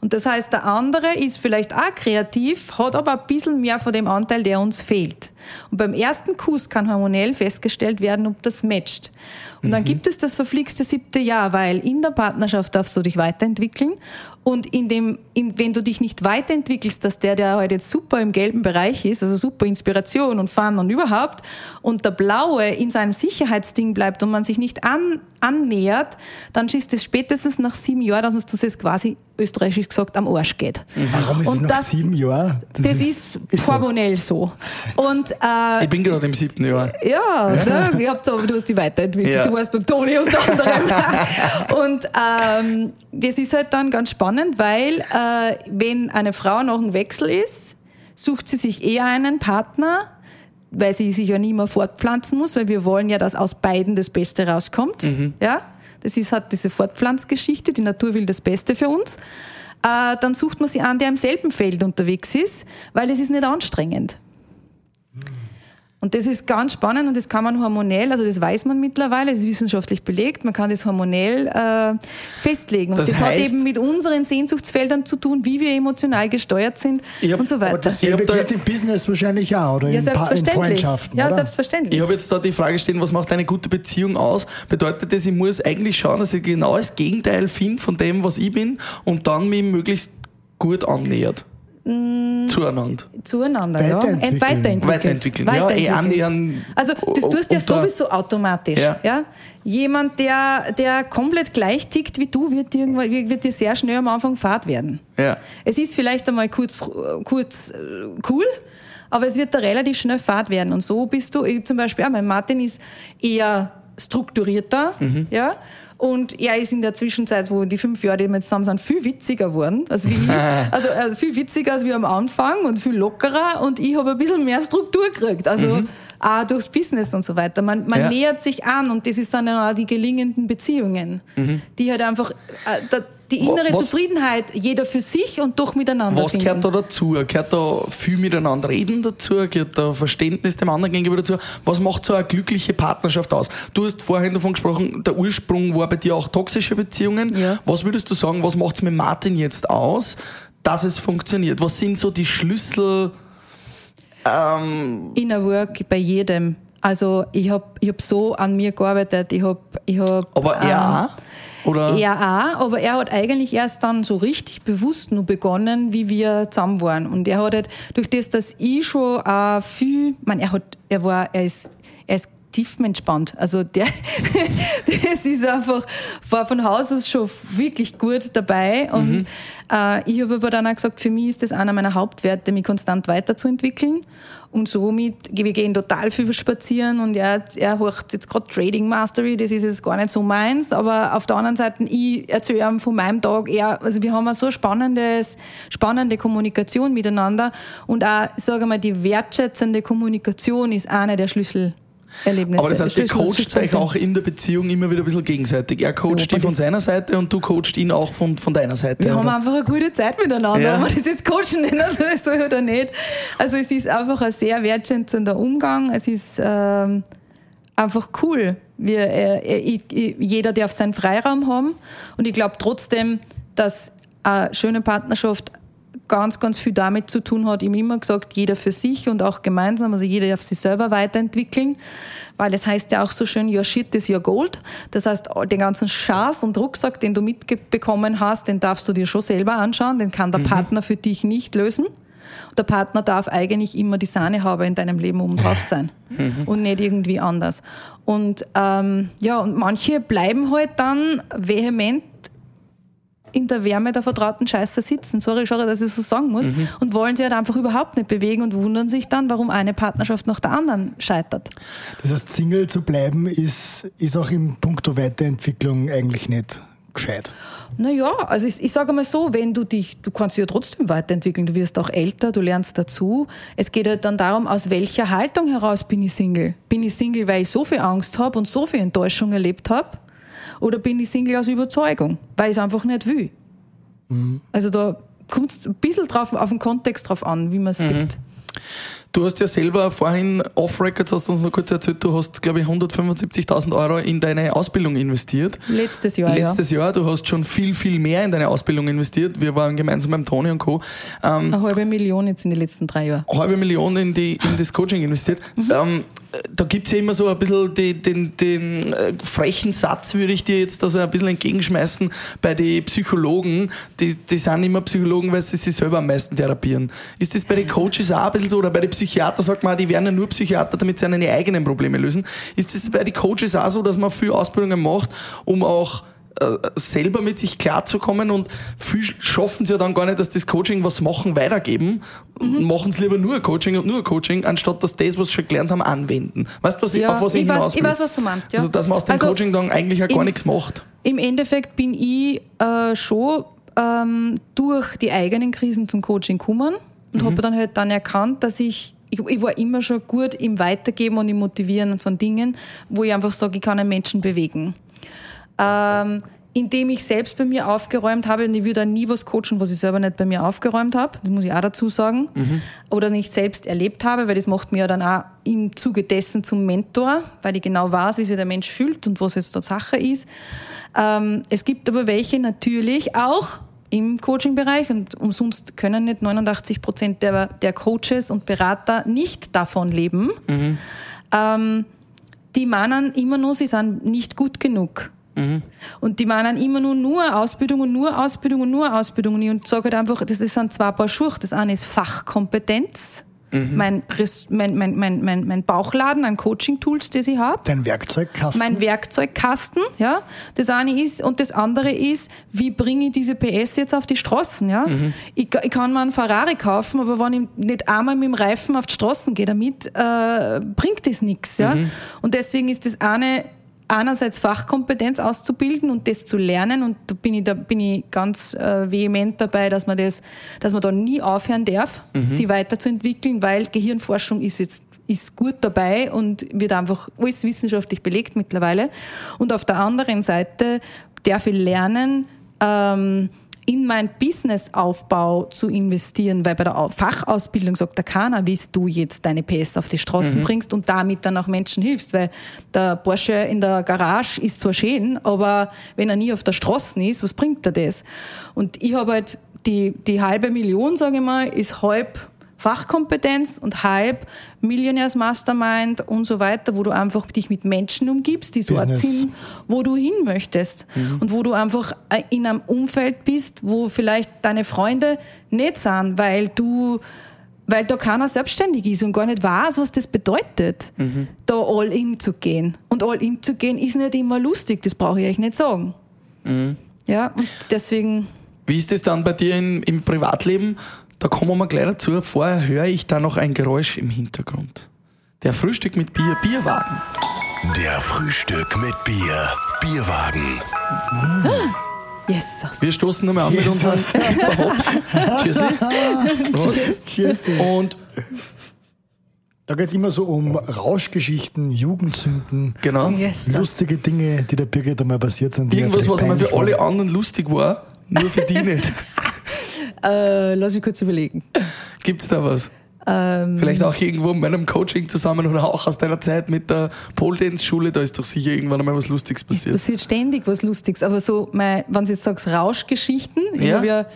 Und das heißt, der andere ist vielleicht auch kreativ, hat aber ein bisschen mehr von dem Anteil, der uns fehlt. Und beim ersten Kuss kann hormonell festgestellt werden, ob das matcht. Und dann mhm. gibt es das verflixte siebte Jahr, weil in der Partnerschaft darfst du dich weiterentwickeln. Und in dem, in, wenn du dich nicht weiterentwickelst, dass der, der heute jetzt super im gelben Bereich ist, also super Inspiration und Fun und überhaupt, und der Blaue in seinem Sicherheitsding bleibt und man sich nicht an, annähert, dann ist es spätestens nach sieben Jahren, dass uns das quasi österreichisch gesagt am Arsch geht. Mhm. Warum ist und es nach das, sieben Jahren? Das, das ist, ist hormonell so. so. Und, äh, ich bin gerade im siebten Jahr. Ja. Ne, ich hab so, du hast dich weiterentwickelt. Ja. Du warst beim Toni unter anderem. und ähm, das ist halt dann ganz spannend, weil äh, wenn eine Frau noch ein Wechsel ist, sucht sie sich eher einen Partner, weil sie sich ja nie mehr fortpflanzen muss, weil wir wollen ja, dass aus beiden das Beste rauskommt. Mhm. Ja? Das ist halt diese Fortpflanzgeschichte, die Natur will das Beste für uns. Äh, dann sucht man sie an, der im selben Feld unterwegs ist, weil es ist nicht anstrengend. Und das ist ganz spannend und das kann man hormonell, also das weiß man mittlerweile, das ist wissenschaftlich belegt, man kann das hormonell äh, festlegen. Und das, das hat eben mit unseren Sehnsuchtsfeldern zu tun, wie wir emotional gesteuert sind hab, und so weiter. Aber das gilt im Business wahrscheinlich auch oder ja, in, selbstverständlich. in Freundschaften. Ja, oder? selbstverständlich. Ich habe jetzt da die Frage stehen, was macht eine gute Beziehung aus? Bedeutet das, ich muss eigentlich schauen, dass ich genau das Gegenteil finde von dem, was ich bin und dann mich möglichst gut annähert? Mm, zueinander. Zueinander, Weiterentwickeln. ja. Weiterentwickeln. Weiterentwickeln. Weiterentwickeln. Ja, eh annähern. Also das tust du ja sowieso automatisch. Ja. ja. Jemand, der, der komplett gleich tickt wie du, wird dir, wird dir sehr schnell am Anfang fad werden. Ja. Es ist vielleicht einmal kurz, kurz äh, cool, aber es wird da relativ schnell fad werden. Und so bist du, zum Beispiel, ja, mein Martin ist eher strukturierter, mhm. ja, und er ist in der Zwischenzeit, wo die fünf Jahre, die wir zusammen sind, viel witziger geworden als wie ich. Also, also viel witziger als wir am Anfang und viel lockerer. Und ich habe ein bisschen mehr Struktur gekriegt. Also mhm. auch durchs Business und so weiter. Man, man ja. nähert sich an und das ist dann auch die gelingenden Beziehungen, mhm. die halt einfach, äh, da, die innere Was- Zufriedenheit, jeder für sich und doch miteinander Was finden. gehört da dazu? Gehört da viel miteinander reden dazu? Gehört da Verständnis dem anderen gegenüber dazu? Was macht so eine glückliche Partnerschaft aus? Du hast vorhin davon gesprochen, der Ursprung war bei dir auch toxische Beziehungen. Ja. Was würdest du sagen, was macht es mit Martin jetzt aus, dass es funktioniert? Was sind so die Schlüssel? Inner Work bei jedem. Also ich habe ich hab so an mir gearbeitet. Ich hab, ich hab, Aber er ähm, auch? Oder? Er auch, aber er hat eigentlich erst dann so richtig bewusst nur begonnen, wie wir zusammen waren. Und er hat halt, durch das, dass ich schon auch viel, meine, er hat, er war, er ist, er ist tiefenentspannt. Also der, das ist einfach, war von Haus aus schon wirklich gut dabei. Und äh, ich habe aber dann auch gesagt, für mich ist das einer meiner Hauptwerte, mich konstant weiterzuentwickeln. Und somit, wir gehen total viel spazieren und er, er hört jetzt gerade Trading Mastery, das ist jetzt gar nicht so meins, aber auf der anderen Seite, ich erzähle ihm von meinem Tag, er, also wir haben eine so spannendes, spannende Kommunikation miteinander und auch, sage mal, die wertschätzende Kommunikation ist einer der Schlüsselerlebnisse. Aber das heißt, ihr coacht euch auch in der Beziehung immer wieder ein bisschen gegenseitig. Er coacht dich von seiner Seite und du coachst ihn auch von, von deiner Seite. Wir haben oder? einfach eine gute Zeit miteinander, Ja. ob man das jetzt coachen nennen soll oder nicht. Also es ist einfach ein sehr wertschätzender Umgang. Es ist ähm, einfach cool. Wir, äh, äh, ich, jeder darf seinen Freiraum haben. Und ich glaube trotzdem, dass eine schöne Partnerschaft ganz, ganz viel damit zu tun hat. Ich habe immer gesagt, jeder für sich und auch gemeinsam, also jeder darf sich selber weiterentwickeln, weil es heißt ja auch so schön, your shit is your gold. Das heißt, den ganzen Schatz und Rucksack, den du mitbekommen hast, den darfst du dir schon selber anschauen, den kann der Partner für dich nicht lösen. Der Partner darf eigentlich immer die Sahnehaube in deinem Leben oben drauf sein und nicht irgendwie anders. Und ähm, ja, und manche bleiben halt dann vehement in der Wärme der vertrauten Scheiße sitzen. Sorry, sorry, dass ich so sagen muss. Und wollen sich halt einfach überhaupt nicht bewegen und wundern sich dann, warum eine Partnerschaft nach der anderen scheitert. Das heißt, Single zu bleiben ist, ist auch im Punkto Weiterentwicklung eigentlich nicht gescheit. Naja, also ich, ich sage mal so, wenn du dich, du kannst dich ja trotzdem weiterentwickeln, du wirst auch älter, du lernst dazu. Es geht halt dann darum, aus welcher Haltung heraus bin ich Single? Bin ich Single, weil ich so viel Angst habe und so viel Enttäuschung erlebt habe? Oder bin ich Single aus Überzeugung, weil ich es einfach nicht will? Also da kommt es ein bisschen drauf, auf den Kontext drauf an, wie man es sieht. Du hast ja selber vorhin off-Records, hast du uns noch kurz erzählt, du hast, glaube ich, 175.000 Euro in deine Ausbildung investiert. Letztes Jahr, Letztes Jahr, du hast schon viel, viel mehr in deine Ausbildung investiert. Wir waren gemeinsam beim Toni und Co. Ähm, ja. Eine halbe Million jetzt in den letzten drei Jahren. halbe Million in, die, in das Coaching investiert. Ähm, da gibt's ja immer so ein bisschen die, den, den äh, frechen Satz, würde ich dir jetzt also ein bisschen entgegenschmeißen, bei den Psychologen, die, die sind immer Psychologen, weil sie sich selber am meisten therapieren. Ist das bei den Coaches auch ein bisschen so? Oder bei den Psychiatern sagt man, die werden ja nur Psychiater, damit sie ihre eigenen Probleme lösen. Ist das bei den Coaches auch so, dass man viel Ausbildungen macht, um auch äh, selber mit sich klarzukommen und viel schaffen sie ja dann gar nicht, dass das Coaching was machen, weitergeben. Mhm. Machen sie lieber nur Coaching und nur Coaching, anstatt dass das, was sie schon gelernt haben, anwenden. Weißt du, was ich, Ja, auf was ich, ich weiß- ich weiß, was du meinst, ja. Also, dass man aus dem Also, Coaching dann eigentlich auch gar im- nichts macht. Im Endeffekt bin ich äh, schon ähm, durch die eigenen Krisen zum Coaching gekommen und habe dann halt dann erkannt, dass ich, ich, ich war immer schon gut im Weitergeben und im Motivieren von Dingen, wo ich einfach sage, ich kann einen Menschen bewegen. Ähm, indem ich selbst bei mir aufgeräumt habe, und ich würde nie was coachen, was ich selber nicht bei mir aufgeräumt habe, das muss ich auch dazu sagen, oder nicht selbst erlebt habe, weil das macht mir ja dann auch im Zuge dessen zum Mentor, weil ich genau weiß, wie sich der Mensch fühlt und was jetzt da Sache ist. Ähm, es gibt aber welche natürlich auch im Coaching-Bereich und umsonst können nicht 89 Prozent der, der Coaches und Berater nicht davon leben. Ähm, die meinen immer nur, sie sind nicht gut genug. Und die meinen immer nur, nur Ausbildung und nur Ausbildung und nur Ausbildung. Und ich sage halt einfach, das sind zwei Paar Schuhe. Das eine ist Fachkompetenz, mein, Res- mein, mein, mein, mein, mein Bauchladen an Coaching-Tools, das ich habe Dein Werkzeugkasten. mein Werkzeugkasten, ja. Das eine ist, und das andere ist, wie bringe ich diese PS jetzt auf die Straßen, ja. Ich, ich kann mir einen Ferrari kaufen, aber wenn ich nicht einmal mit dem Reifen auf die Straßen gehe damit, äh, bringt das nichts, ja. Und deswegen ist das eine, einerseits Fachkompetenz auszubilden und das zu lernen und da bin ich, da bin ich ganz äh, vehement dabei, dass man das, dass man da nie aufhören darf, sich weiterzuentwickeln, weil Gehirnforschung ist jetzt ist gut dabei und wird einfach alles wissenschaftlich belegt mittlerweile. Und auf der anderen Seite darf ich lernen, ähm, in mein Businessaufbau zu investieren, weil bei der Au- Fachausbildung sagt der keiner, wie du jetzt deine PS auf die Straßen bringst und damit dann auch Menschen hilfst, weil der Porsche in der Garage ist zwar schön, aber wenn er nie auf der Straße ist, was bringt er das? Und ich habe halt die, die halbe Million, sage ich mal, ist halb Fachkompetenz und halb Millionärs-Mastermind und so weiter, wo du einfach dich mit Menschen umgibst, die so sind, wo du hin möchtest und wo du einfach äh, in einem Umfeld bist, wo vielleicht deine Freunde nicht sind, weil du weil da keiner selbstständig ist und gar nicht weiß, was das bedeutet, da all in zu gehen. Und all in zu gehen ist nicht immer lustig, das brauche ich euch nicht sagen. Ja, und deswegen, Wie ist es dann bei dir in, im Privatleben? Da kommen wir gleich dazu. Vorher höre ich da noch ein Geräusch im Hintergrund. Der Frühstück mit Bier, Bierwagen. Der Frühstück mit Bier. Bierwagen. Jesus. Wir stoßen nochmal an mit unserem. Tschüssi. Prost. Cheers. Und Da geht es immer so um Rauschgeschichten, Jugendsünden, genau, lustige Dinge, die der Birgit einmal passiert sind. die irgendwas, was einmal für alle anderen lustig war, nur für die nicht. Äh, lass mich kurz überlegen. Gibt's da was? Ähm, Vielleicht auch irgendwo mit einem Coaching zusammen oder auch aus deiner Zeit mit der Pole Dance Schule, da ist doch sicher irgendwann einmal was Lustiges Es passiert. passiert ständig was Lustiges, aber so, mein, wenn du jetzt sagst, Rauschgeschichten, ich Ja. habe ja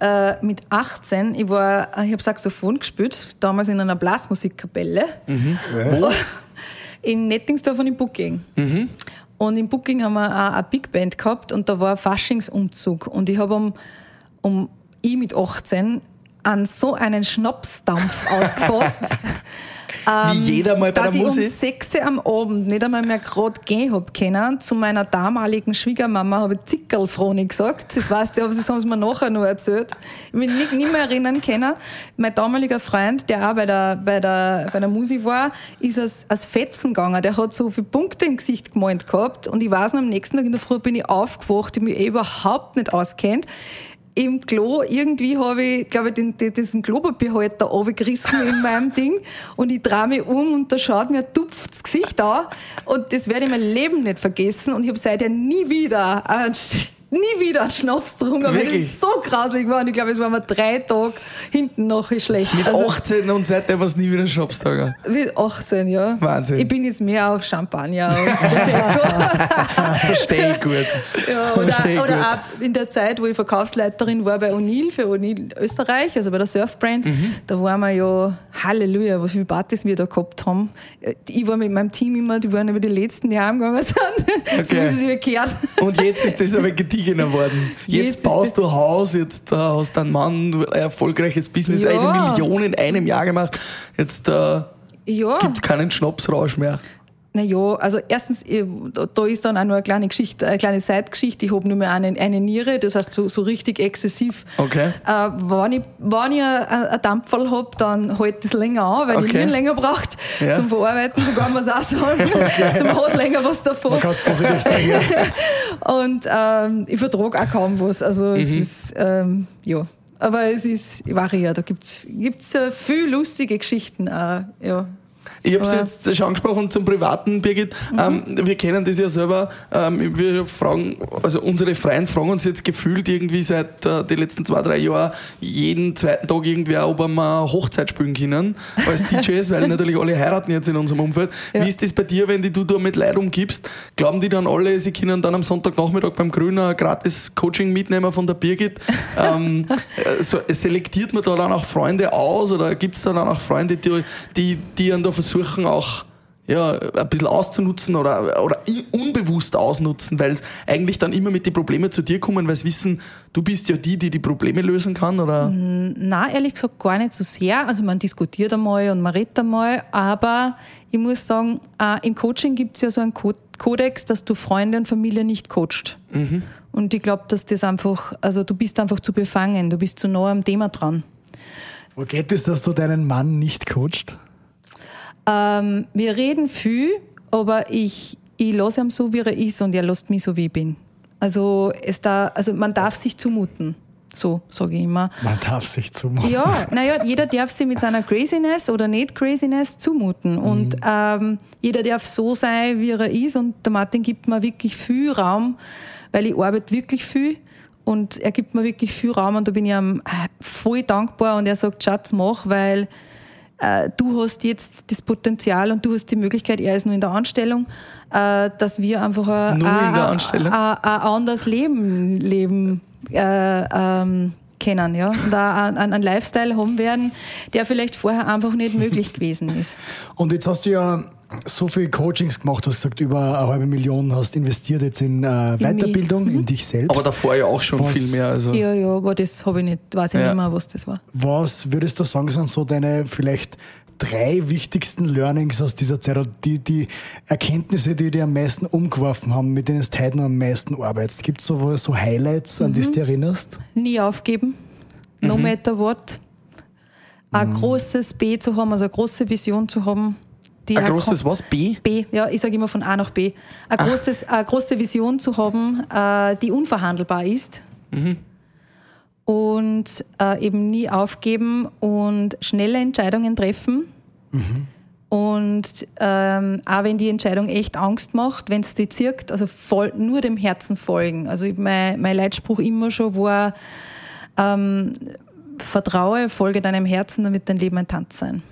äh, mit 18, ich war, ich habe Saxophon gespielt, damals in einer Blasmusikkapelle Wo? in Nettingsdorf und in Booking. Und in Booking haben wir auch eine Big Band gehabt und da war ein Faschingsumzug und ich habe um, um ich mit 18 an so einen Schnapsdampf ausgefasst. Wie jeder mal bei dass der ich um Musik. 6 Uhr am Abend nicht einmal mehr gerade gehen hab können. Zu meiner damaligen Schwiegermama habe ich Zickerlfroni gesagt. Das weißt du, aber das haben sie mir nachher noch erzählt. Ich mich nicht, nicht mehr erinnern können. Mein damaliger Freund, der auch bei der, bei der, bei der Musik war, ist als, als Fetzen gegangen. Der hat so viele Punkte im Gesicht gemalt gehabt. Und ich weiß noch, am nächsten Tag in der Früh bin ich aufgewacht, ich mich eh überhaupt nicht auskennt im Klo, irgendwie habe ich, glaube ich, den, den, diesen Klopapierhalter runtergerissen in meinem Ding. Und ich drehe mich um und da schaut mir ein tupftes Gesicht an. Und das werde ich mein Leben nicht vergessen. Und ich habe seither nie wieder einen, nie wieder einen Schnaps getrunken, weil das so grausig war und ich glaube, es war mir drei Tage hinten nachher schlecht. Mit Also, 18 und seitdem war es nie wieder Schnapstag. Mit 18, ja. Wahnsinn. Ich bin jetzt mehr auf Champagner und Prosecco. Verstehe ich gut. Ja, Versteh ich oder, oder gut. auch in der Zeit, wo ich Verkaufsleiterin war bei O'Neill für O'Neill Österreich, also bei der Surfbrand, Mhm. da waren wir ja, Halleluja, was viele Partys wir da gehabt haben. Ich war mit meinem Team immer, die waren über die letzten, die heimgegangen sind. so Okay. wie sie sich gehört. Und jetzt ist das aber gediegener worden. Jetzt, Jetzt baust du Haus, jetzt äh, hast deinen Mann ein erfolgreiches Business, Ja. eine Million in einem Jahr gemacht. Jetzt äh, Ja. gibt es keinen Schnapsrausch mehr. Naja, also erstens, ich- da ist dann auch nur eine kleine Geschichte, eine kleine Seitgeschichte. Ich habe nur mehr eine, eine Niere, das heißt so, so richtig exzessiv. Okay. Äh, wenn ich, wenn ich ein, ein Dampferl hab, dann hält das länger an, weil die Okay. Nieren länger braucht Ja. zum Verarbeiten, so kann man es auch sagen. Zum hat länger was davon. Man kann es positiv sagen. Ja. Und ähm, ich vertrage auch kaum was. Also es ist, ähm, ja. Aber es ist variiert. Da gibt's gibt's äh, viel lustige Geschichten auch, ja. Ich habe es jetzt schon angesprochen zum Privaten, Birgit. Ähm, wir kennen das ja selber. Ähm, wir fragen, also unsere Freunde fragen uns jetzt gefühlt irgendwie seit äh, den letzten zwei, drei Jahren jeden zweiten Tag irgendwer, ob wir mal Hochzeit spielen können als DJs, weil natürlich alle heiraten jetzt in unserem Umfeld. Ja. Wie ist das bei dir, wenn die du da mit Leid umgibst? Glauben die dann alle, sie können dann am Sonntagnachmittag beim Grüner gratis Coaching mitnehmen von der Birgit? ähm, äh, so, selektiert man da dann auch Freunde aus oder gibt es da dann auch Freunde, die, die, die dann da versuchen auch ja, ein bisschen auszunutzen oder, oder unbewusst ausnutzen, weil es eigentlich dann immer mit den Problemen zu dir kommen, weil sie wissen, du bist ja die, die die Probleme lösen kann oder? Na, ehrlich gesagt gar nicht so sehr. Also man diskutiert einmal und man redet einmal, aber ich muss sagen, äh, im Coaching gibt es ja so einen Ko- Kodex, dass du Freunde und Familie nicht coacht. Und ich glaube, dass das einfach, also du bist einfach zu befangen, du bist zu nah am Thema dran. Wo geht es, dass du deinen Mann nicht coacht? Ähm, wir reden viel, aber ich, ich lasse ihn so, wie er ist und er lässt mich so, wie ich bin. Also, es da, also man darf sich zumuten. So sage ich immer. Man darf sich zumuten. Ja, naja, jeder darf sich mit seiner Craziness oder nicht Craziness zumuten. Und ähm, jeder darf so sein, wie er ist. Und der Martin gibt mir wirklich viel Raum, weil ich arbeite wirklich viel. und er gibt mir wirklich viel Raum und da bin ich ihm voll dankbar und er sagt, Schatz, mach, weil äh, du hast jetzt das Potenzial und du hast die Möglichkeit, er ist nur in der Anstellung, äh, dass wir einfach ein, anderes Leben leben äh, ähm, kennen, ja, und auch einen Lifestyle haben werden, der vielleicht vorher einfach nicht möglich gewesen ist. Und jetzt hast du ja so viele Coachings gemacht, du hast gesagt, über eine halbe Million hast investiert jetzt in äh, Weiterbildung, in dich selbst. Aber davor ja auch schon Was- viel mehr. Also. Ja, ja, aber das habe ich nicht, weiß ich Ja. nicht mehr, was das war. Was würdest du sagen, sind so deine vielleicht drei wichtigsten Learnings aus dieser Zeit, oder die, die Erkenntnisse, die dir am meisten umgeworfen haben, mit denen du heute noch am meisten arbeitest? Gibt es so, so Highlights, an die du dich erinnerst? nie aufgeben, no Mhm. matter what. Ein großes B zu haben, also eine große Vision zu haben. Die Ein großes was? B? B, ja, ich sage immer von A nach B. Eine, großes, eine große Vision zu haben, äh, die unverhandelbar ist. Und äh, eben nie aufgeben und schnelle Entscheidungen treffen. Und ähm, auch wenn die Entscheidung echt Angst macht, wenn es die zirkt, also voll, nur dem Herzen folgen. Also mein, mein Leitspruch immer schon war, ähm, vertraue, folge deinem Herzen, damit dein Leben ein Tanz sein.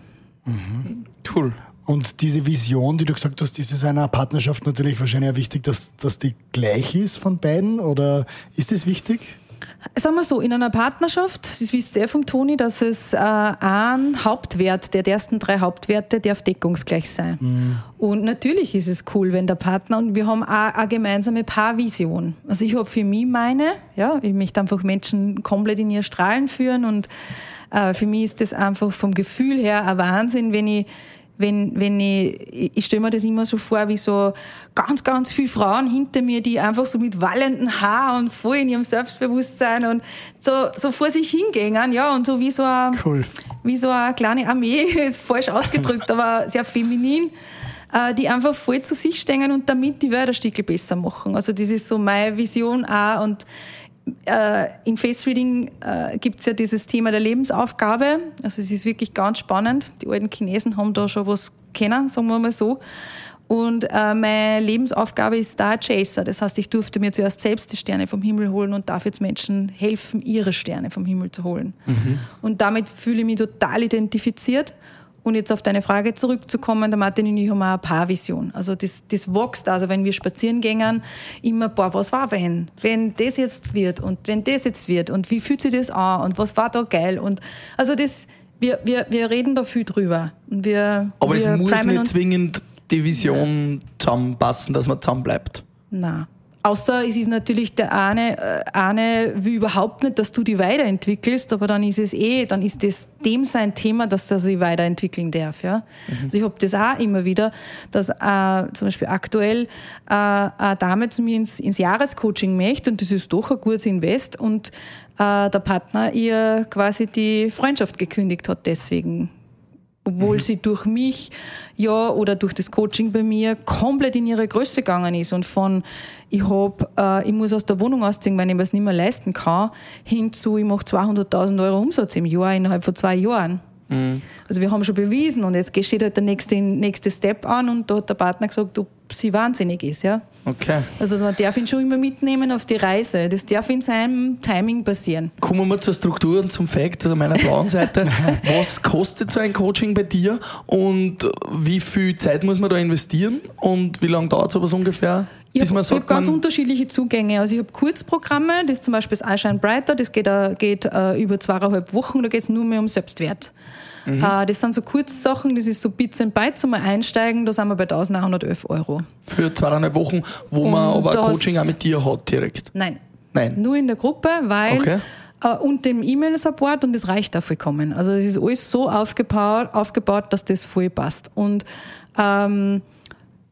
Cool. Und diese Vision, die du gesagt hast, ist es einer Partnerschaft natürlich wahrscheinlich auch wichtig, dass, dass die gleich ist von beiden? Oder ist das wichtig? Sagen wir so, in einer Partnerschaft, das wisst ihr vom Toni, dass es äh, ein Hauptwert, der, der ersten drei Hauptwerte darf deckungsgleich sein. Und natürlich ist es cool, wenn der Partner, und wir haben auch eine gemeinsame Paarvision. Also ich habe für mich meine, ja, ich möchte einfach Menschen komplett in ihr Strahlen führen und äh, für mich ist das einfach vom Gefühl her ein Wahnsinn, wenn ich wenn, wenn ich, ich stelle mir das immer so vor, wie so ganz, ganz viele Frauen hinter mir, die einfach so mit wallenden Haar und voll in ihrem Selbstbewusstsein und so, so vor sich hingängen, ja, und so wie so ein, Cool. wie so eine kleine Armee, ist falsch ausgedrückt, aber sehr feminin, äh, die einfach voll zu sich stehen und damit die Stückchen besser machen. Also das ist so meine Vision auch und äh, in Face Reading äh, gibt es ja dieses Thema der Lebensaufgabe. Also es ist wirklich ganz spannend. Die alten Chinesen haben da schon was kennen, sagen wir mal so. Und äh, meine Lebensaufgabe ist Star Chaser. Das heißt, ich durfte mir zuerst selbst die Sterne vom Himmel holen und darf jetzt Menschen helfen, ihre Sterne vom Himmel zu holen. Und damit fühle ich mich total identifiziert. Und jetzt auf deine Frage zurückzukommen, der Martin und ich haben auch eine Paarvision. Also das, das wächst, also wenn wir spazieren gehen, immer, boah, was war wenn? Wenn das jetzt wird und wenn das jetzt wird und wie fühlt sich das an und was war da geil? Und also das, wir, wir, wir reden da viel drüber. Und wir, Aber wir es muss nicht zwingend die Vision zusammenpassen, dass man zusammen bleibt. Nein. Außer es ist natürlich der eine, äh, eine will überhaupt nicht, dass du die weiterentwickelst, aber dann ist es eh, dann ist das dem sein Thema, dass er sich weiterentwickeln darf. Ja? Also ich habe das auch immer wieder, dass äh, zum Beispiel aktuell äh, eine Dame zu mir ins, ins Jahrescoaching möchte und das ist doch ein gutes Invest und äh, der Partner ihr quasi die Freundschaft gekündigt hat deswegen obwohl sie durch mich ja oder durch das Coaching bei mir komplett in ihre Größe gegangen ist und von ich hab, äh, ich muss aus der Wohnung ausziehen, weil ich mir es nicht mehr leisten kann, hin zu ich mache 200.000 Euro Umsatz im Jahr innerhalb von zwei Jahren. Also wir haben schon bewiesen und jetzt steht halt der nächste, nächste Step an und da hat der Partner gesagt, ob sie wahnsinnig ist, ja. Okay. Also man darf ihn schon immer mitnehmen auf die Reise. Das darf in seinem Timing passieren. Kommen wir zur Struktur und zum Fact also meiner blauen Seite. Was kostet so ein Coaching bei dir und wie viel Zeit muss man da investieren und wie lange dauert sowas ungefähr? Ich habe hab ganz unterschiedliche Zugänge. Also ich habe Kurzprogramme, das ist zum Beispiel das Eyeshine Brighter, das geht, äh, geht äh, über zweieinhalb Wochen, da geht es nur mehr um Selbstwert. Mhm. Äh, das sind so Kurzsachen, das ist so Bits and Bytes, einmal einsteigen, da sind wir bei 1111 Euro. für zweieinhalb Wochen, wo man Und aber da ein Coaching auch mit dir hat direkt. Nein. Nein. Nur in der Gruppe, weil Okay. äh, und dem E-Mail-Support und das reicht auch vollkommen. Also es ist alles so aufgebaut, aufgebaut dass das voll passt. Und ähm,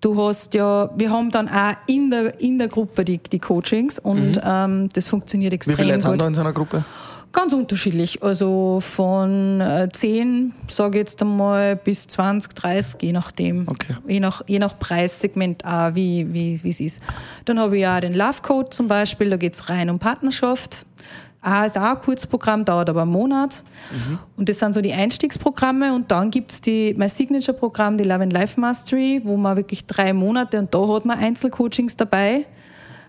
du hast ja, wir haben dann auch in der, in der Gruppe die, die Coachings und ähm, das funktioniert Mhm. Wie extrem viele Leute sind gut. da in so einer Gruppe? Ganz unterschiedlich. Also von äh, 10, sage ich jetzt einmal, bis 20, 30, je nachdem. Okay. Je nach, je nach Preissegment auch, wie wie wie es ist. Dann habe ich auch den Love Code zum Beispiel, da geht es rein um Partnerschaft. Ah, ist auch ein Kurzprogramm, dauert aber einen Monat. Und das sind so die Einstiegsprogramme. Und dann gibt's die, mein Signature-Programm, die Love and Life Mastery, wo man wirklich drei Monate, und da hat man Einzelcoachings dabei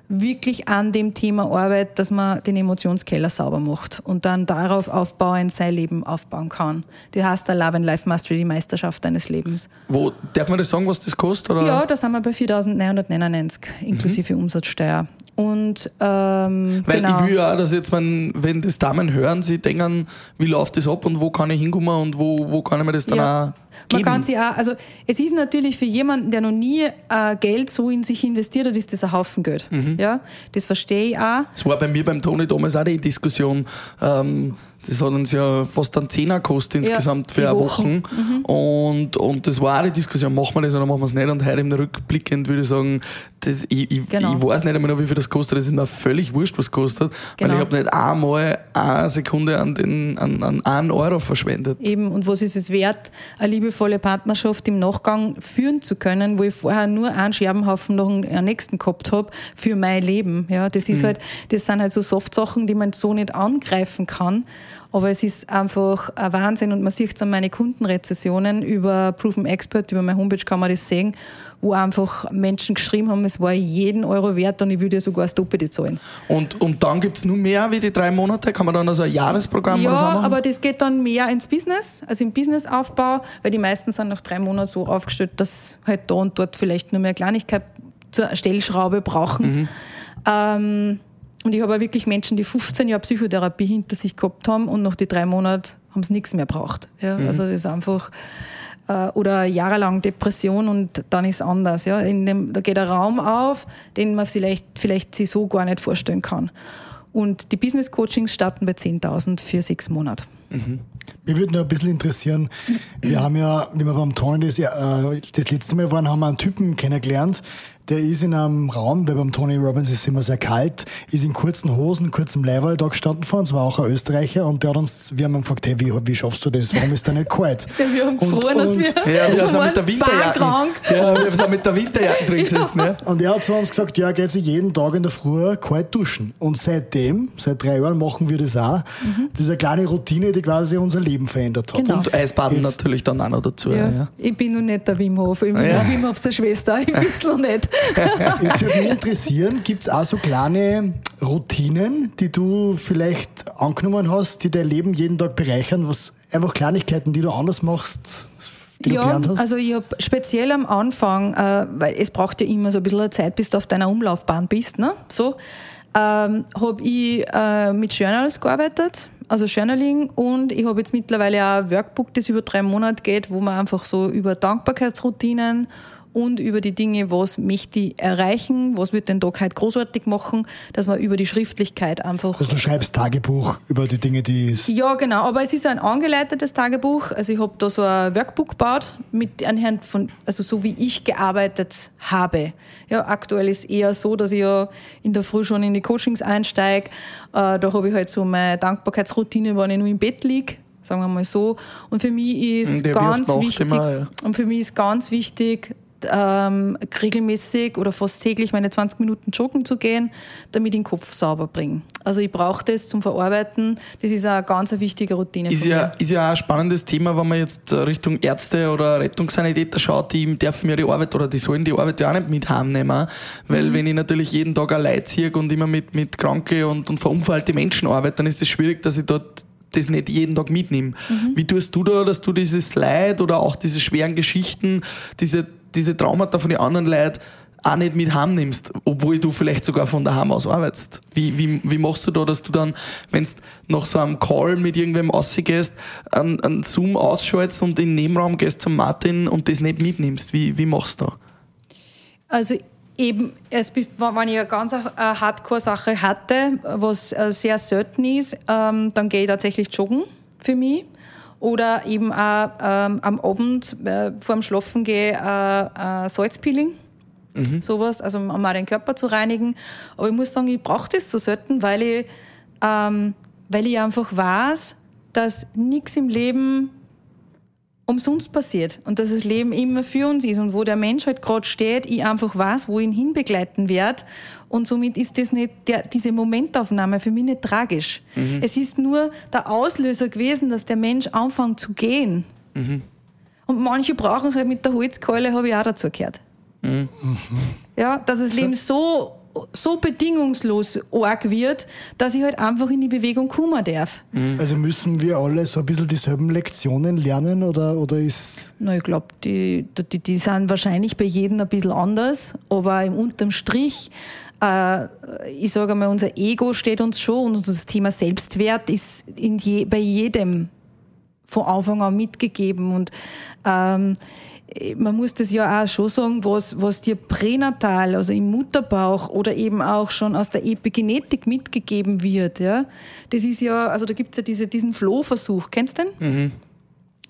wirklich an dem Thema arbeitet, dass man den Emotionskeller sauber macht und dann darauf aufbauend sein Leben aufbauen kann. Die heißt der Love and Life Mastery, die Meisterschaft deines Lebens. Wo, darf man das sagen, was das kostet? Oder? Ja, da sind wir bei 4.999 inklusive Mhm. Umsatzsteuer. Und ähm, Weil genau. ich will ja auch, dass jetzt, man, wenn das Damen hören, sie denken, wie läuft das ab und wo kann ich hinkommen und wo, wo kann ich mir das dann Ja. auch Man geben? kann sich auch, also es ist natürlich für jemanden, der noch nie äh, Geld so in sich investiert hat, ist das ein Haufen Geld. Mhm. Ja, das verstehe ich auch. Das war bei mir beim Toni damals auch die Diskussion. Ähm, das hat uns ja fast einen Zehner gekostet Ja, insgesamt für die eine Wochen. Mhm. Woche. Und, und das war auch die Diskussion, machen wir das oder machen wir es nicht? Und heute im Rückblickend würde ich sagen, das, ich, ich, Genau. ich weiß nicht einmal noch, wie viel das kostet. Das ist mir völlig wurscht, was es kostet. Genau. Weil ich habe nicht einmal eine Sekunde an, den, an, an einen Euro verschwendet. Eben, und was ist es wert, eine liebevolle Partnerschaft im Nachgang führen zu können, wo ich vorher nur einen Scherbenhaufen nach dem nächsten gehabt habe für mein Leben. Ja, das Mhm. ist halt, das sind halt so Soft-Sachen, die man so nicht angreifen kann. Aber es ist einfach ein Wahnsinn und man sieht es an meine Kundenrezessionen über Proven Expert, über meine Homepage kann man das sehen, wo einfach Menschen geschrieben haben, es war jeden Euro wert und ich würde sogar das Doppelte zahlen. Und, und dann gibt es nur mehr wie die drei Monate? Kann man dann also ein Jahresprogramm Ja, oder so machen? aber das geht dann mehr ins Business, also im Businessaufbau, weil die meisten sind nach drei Monaten so aufgestellt, dass halt da und dort vielleicht nur mehr Kleinigkeit zur Stellschraube brauchen. Ähm, und ich habe auch wirklich Menschen, die 15 Jahre Psychotherapie hinter sich gehabt haben und nach die drei Monaten haben sie nichts mehr braucht. Ja, Also das ist einfach äh, oder jahrelang Depression und dann ist anders. Ja. In dem, da geht ein Raum auf, den man vielleicht, vielleicht sich so gar nicht vorstellen kann. Und die Business Coachings starten bei 10.000 für sechs Monate. Mich würde noch ein bisschen interessieren, wir haben ja, wie wir beim Tony das, äh, das letzte Mal waren, haben wir einen Typen kennengelernt, der ist in einem Raum, weil beim Tony Robbins ist es immer sehr kalt, ist in kurzen Hosen, kurzem Leiberl da gestanden vor uns, war auch ein Österreicher und der hat uns, wir haben ihn gefragt, hey, wie, wie schaffst du das, warum ist der nicht kalt? Wir haben Und- gefroren, dass und- wir ja, wir sind mit der Winterjacke. Ja, wir sind mit der Winterjacke drin gesessen. Ja. Und er hat zu uns gesagt, ja, geht sich jeden Tag in der Früh kalt duschen. Und seitdem, seit drei Jahren machen wir das auch. Das ist eine kleine Routine, die quasi unser Leben verändert hat. Genau. Und Eisbaden Jetzt- natürlich dann auch noch dazu. Ja. Ja, Ja. Ich bin noch nicht der Wim Hof, ich bin Ja. der Wim Hof seine Schwester, ich bin es noch nicht. Jetzt würde mich interessieren, gibt es auch so kleine Routinen, die du vielleicht angenommen hast, die dein Leben jeden Tag bereichern, was einfach Kleinigkeiten, die du anders machst, Ja, also ich habe speziell am Anfang, äh, weil es braucht ja immer so ein bisschen Zeit, bis du auf deiner Umlaufbahn bist, ne? so, ähm, habe ich äh, mit Journals gearbeitet, also Journaling und ich habe jetzt mittlerweile auch ein Workbook, das über drei Monate geht, wo man einfach so über Dankbarkeitsroutinen und über die Dinge, was möchte ich erreichen, was wird den Tag heute großartig machen, dass man über die Schriftlichkeit einfach also du schreibst Tagebuch über die Dinge, die es ja, genau. Aber es ist ein angeleitetes Tagebuch. Also ich habe da so ein Workbook gebaut mit anhand von, also so wie ich gearbeitet habe. Ja, aktuell ist eher so, dass ich ja in der Früh schon in die Coachings einsteige. Äh, da habe ich halt so meine Dankbarkeitsroutine, wenn ich nur im Bett liege. Sagen wir mal so. Und für mich ist ganz wichtig, immer, ja. und für mich ist ganz wichtig, ähm, regelmäßig oder fast täglich meine 20 Minuten joggen zu gehen, damit ich den Kopf sauber bringe. Also ich brauche das zum Verarbeiten. Das ist eine ganz eine wichtige Routine. Ist ja, ist ja auch ein spannendes Thema, wenn man jetzt Richtung Ärzte oder Rettungssanitäter schaut, die dürfen ja die Arbeit oder die sollen die Arbeit ja auch nicht mit heimnehmen. Weil Mhm. wenn ich natürlich jeden Tag allein ziehe und immer mit, mit kranke und, und verunfallte Menschen arbeite, dann ist es schwierig, dass ich dort das nicht jeden Tag mitnehme. Mhm. Wie tust du da, dass du dieses Leid oder auch diese schweren Geschichten, diese, diese Traumata von den anderen Leuten auch nicht mit heimnimmst, obwohl du vielleicht sogar von daheim aus arbeitest. Wie, wie, wie machst du da, dass du dann, wenn du nach so einem Call mit irgendwem rausgehst, einen, einen Zoom ausschaltest und in den Nebenraum gehst zum Martin und das nicht mitnimmst? Wie, wie machst du da? Also eben, es, wenn ich eine ganz äh, Hardcore-Sache hatte, was äh, sehr selten ist, ähm, dann gehe ich tatsächlich joggen für mich. Oder eben auch ähm, am Abend äh, vor dem Schlafen gehe äh, äh, Salzpeeling. Sowas, also um mal den Körper zu reinigen. Aber ich muss sagen, ich brauche das so selten, weil ich, ähm, weil ich einfach weiß, dass nichts im Leben umsonst passiert und dass das Leben immer für uns ist und wo der Mensch halt gerade steht, ich einfach weiß, wo ich ihn hinbegleiten werde und somit ist das nicht der, diese Momentaufnahme für mich nicht tragisch. Es ist nur der Auslöser gewesen, dass der Mensch anfängt zu gehen. Und manche brauchen es halt mit der Holzkeule, habe ich auch dazu gehört. Ja, dass das Leben so so bedingungslos arg wird, dass ich halt einfach in die Bewegung kommen darf. Also müssen wir alle so ein bisschen dieselben Lektionen lernen oder, oder ist. Na, ich glaube, die, die, die sind wahrscheinlich bei jedem ein bisschen anders, aber im unterm Strich, äh, ich sage mal, unser Ego steht uns schon und das Thema Selbstwert ist in je, bei jedem von Anfang an mitgegeben und ähm, man muss das ja auch schon sagen, was, was dir pränatal, also im Mutterbauch oder eben auch schon aus der Epigenetik mitgegeben wird. Ja? Das ist ja, also da gibt's ja diese, diesen Flohversuch, kennst du den? Mhm.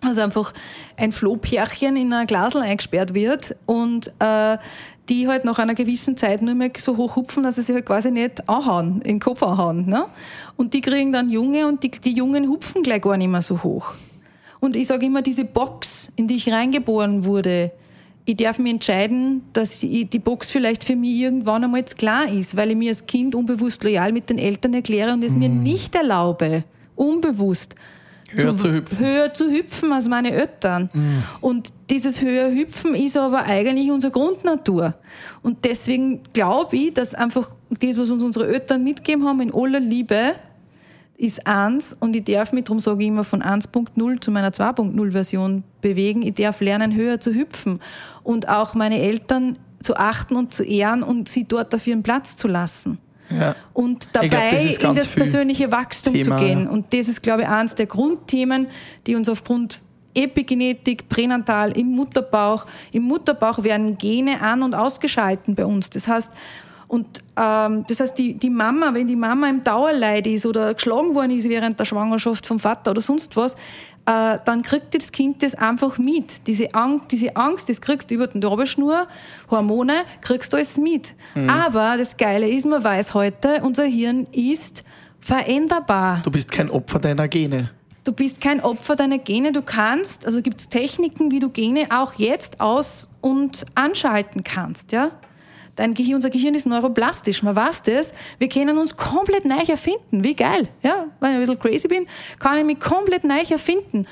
Also einfach ein Flohpärchen in ein Glasel eingesperrt wird und äh, die halt nach einer gewissen Zeit nur mehr so hoch hupfen, dass sie sich halt quasi nicht anhauen, in den Kopf anhauen. Ne? Und die kriegen dann Junge und die, die Jungen hupfen gleich gar nicht mehr so hoch. Und ich sage immer, diese Box, in die ich reingeboren wurde, ich darf mir entscheiden, dass die Box vielleicht für mich irgendwann einmal jetzt klar ist, weil ich mir als Kind unbewusst loyal mit den Eltern erkläre und es mm. mir mhm. nicht erlaube, unbewusst höher zu, zu, hüpfen. höher zu hüpfen als meine Eltern. Mm. Und dieses höher hüpfen ist aber eigentlich unsere Grundnatur. Und deswegen glaube ich, dass einfach das, was uns unsere Eltern mitgegeben haben, in aller Liebe, ist 1 und ich darf mich, darum sage ich immer, von 1.0 zu meiner 2.0 Version bewegen. Ich darf lernen, höher zu hüpfen und auch meine Eltern zu achten und zu ehren und sie dort auf ihren Platz zu lassen. Ja. Und dabei glaub, das in das persönliche Wachstum Thema, zu gehen. Ja. Und das ist, glaube ich, eines der Grundthemen, die uns aufgrund Epigenetik, pränatal, im Mutterbauch. Im Mutterbauch werden Gene an- und ausgeschalten bei uns. Das heißt, und ähm, das heißt, die, die Mama, wenn die Mama im Dauerleid ist oder geschlagen worden ist während der Schwangerschaft vom Vater oder sonst was, äh, dann kriegt das Kind das einfach mit. Diese, Ang diese Angst, das kriegst du über den Nabelschnur, Hormone, kriegst du alles mit. Mhm. Aber das Geile ist, man weiß heute, unser Hirn ist veränderbar. Du bist kein Opfer deiner Gene. Du bist kein Opfer deiner Gene. Du kannst, also gibt es Techniken, wie du Gene auch jetzt aus- und anschalten kannst, ja? Dein Gehirn, unser Gehirn ist neuroplastisch, man weiß das. Wir können uns komplett neu erfinden. Wie geil. Ja, wenn ich ein bisschen crazy bin, kann ich mich komplett neu erfinden.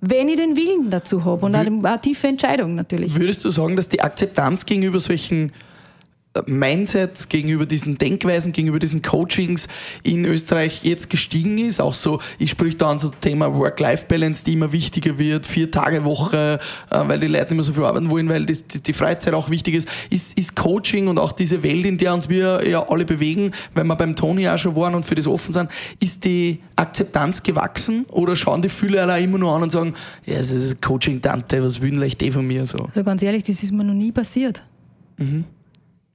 Wenn ich den Willen dazu habe und eine, eine tiefe Entscheidung natürlich. Würdest du sagen, dass die Akzeptanz gegenüber solchen Mindset gegenüber diesen Denkweisen, gegenüber diesen Coachings in Österreich jetzt gestiegen ist. Auch so, ich sprich da an so Thema Work-Life-Balance, die immer wichtiger wird, vier Tage Woche, äh, weil die Leute nicht mehr so viel arbeiten wollen, weil das, die Freizeit auch wichtig ist. ist. Ist Coaching und auch diese Welt, in der uns wir ja alle bewegen, wenn wir beim Toni auch schon waren und für das offen sind, ist die Akzeptanz gewachsen oder schauen die Fühler alle immer nur an und sagen, ja, das ist Coaching-Tante, was will denn die von mir so? Also ganz ehrlich, das ist mir noch nie passiert. Mhm.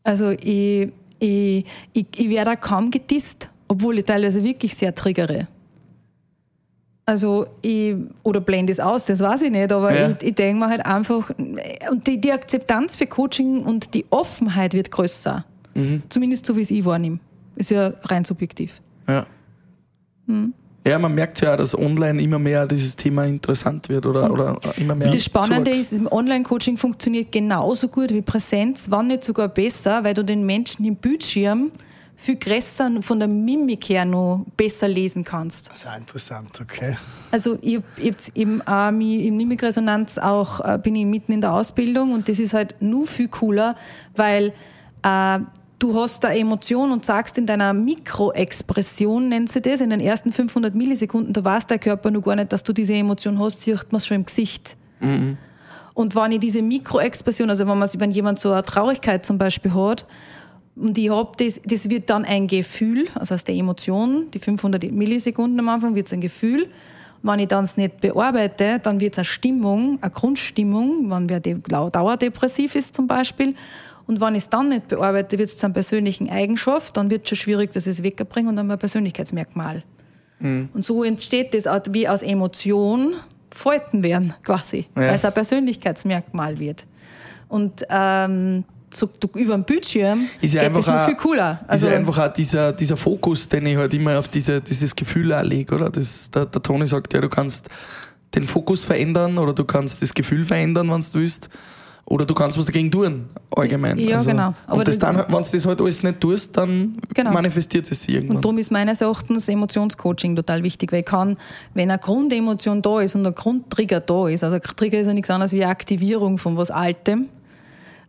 Also ich, ich, ich, ich werde kaum gedisst, obwohl ich teilweise wirklich sehr triggere. Also ich, oder blende es aus, das weiß ich nicht, aber ja. ich, ich denke mir halt einfach, und die, die Akzeptanz für Coaching und die Offenheit wird größer. Mhm. Zumindest so, wie es ich wahrnehme. Ist ja rein subjektiv. Ja. Mhm. Ja, man merkt ja, dass online immer mehr dieses Thema interessant wird oder, oder immer mehr. Das Spannende zuwachs. ist, Online-Coaching funktioniert genauso gut wie Präsenz, wann nicht sogar besser, weil du den Menschen im Bildschirm viel größer von der Mimik her noch besser lesen kannst. Das ist ja interessant, okay. Also ich, ich eben äh, im Mimikresonanz auch äh, bin ich mitten in der Ausbildung und das ist halt nur viel cooler, weil äh, du hast da Emotion und sagst in deiner Mikroexpression, nennt sie das, in den ersten 500 Millisekunden, da weiß der Körper noch gar nicht, dass du diese Emotion hast, sieht man es schon im Gesicht. Mhm. Und wenn ich diese Mikroexpression, also wenn, man, wenn jemand so eine Traurigkeit zum Beispiel hat, und ich hab das, das wird dann ein Gefühl, also aus der Emotion, die 500 Millisekunden am Anfang wird es ein Gefühl. Wenn ich dann nicht bearbeite, dann wird es eine Stimmung, eine Grundstimmung, wenn wer dauerdepressiv ist zum Beispiel. Und wenn ich es dann nicht bearbeite, wird es zu einer persönlichen Eigenschaft, dann wird es schon schwierig, dass ich es wegbringe und dann ein Persönlichkeitsmerkmal. Mhm. Und so entsteht das wie aus Emotion Falten werden, quasi, ja. weil es ein Persönlichkeitsmerkmal wird. Und ähm, so, über den Bildschirm ist ja geht das noch viel cooler. Also ist ja einfach auch dieser, dieser Fokus, den ich halt immer auf diese, dieses Gefühl lege, oder? Das, der, der Toni sagt ja, du kannst den Fokus verändern oder du kannst das Gefühl verändern, wenn du willst. Oder du kannst was dagegen tun, allgemein. Ja, also, genau. Aber und das dann, wenn du das halt alles nicht tust, dann genau. manifestiert es sich irgendwann. Und darum ist meines Erachtens Emotionscoaching total wichtig, weil ich kann, wenn eine Grundemotion da ist und ein Grundtrigger da ist, also ein Trigger ist ja nichts anderes wie Aktivierung von was Altem,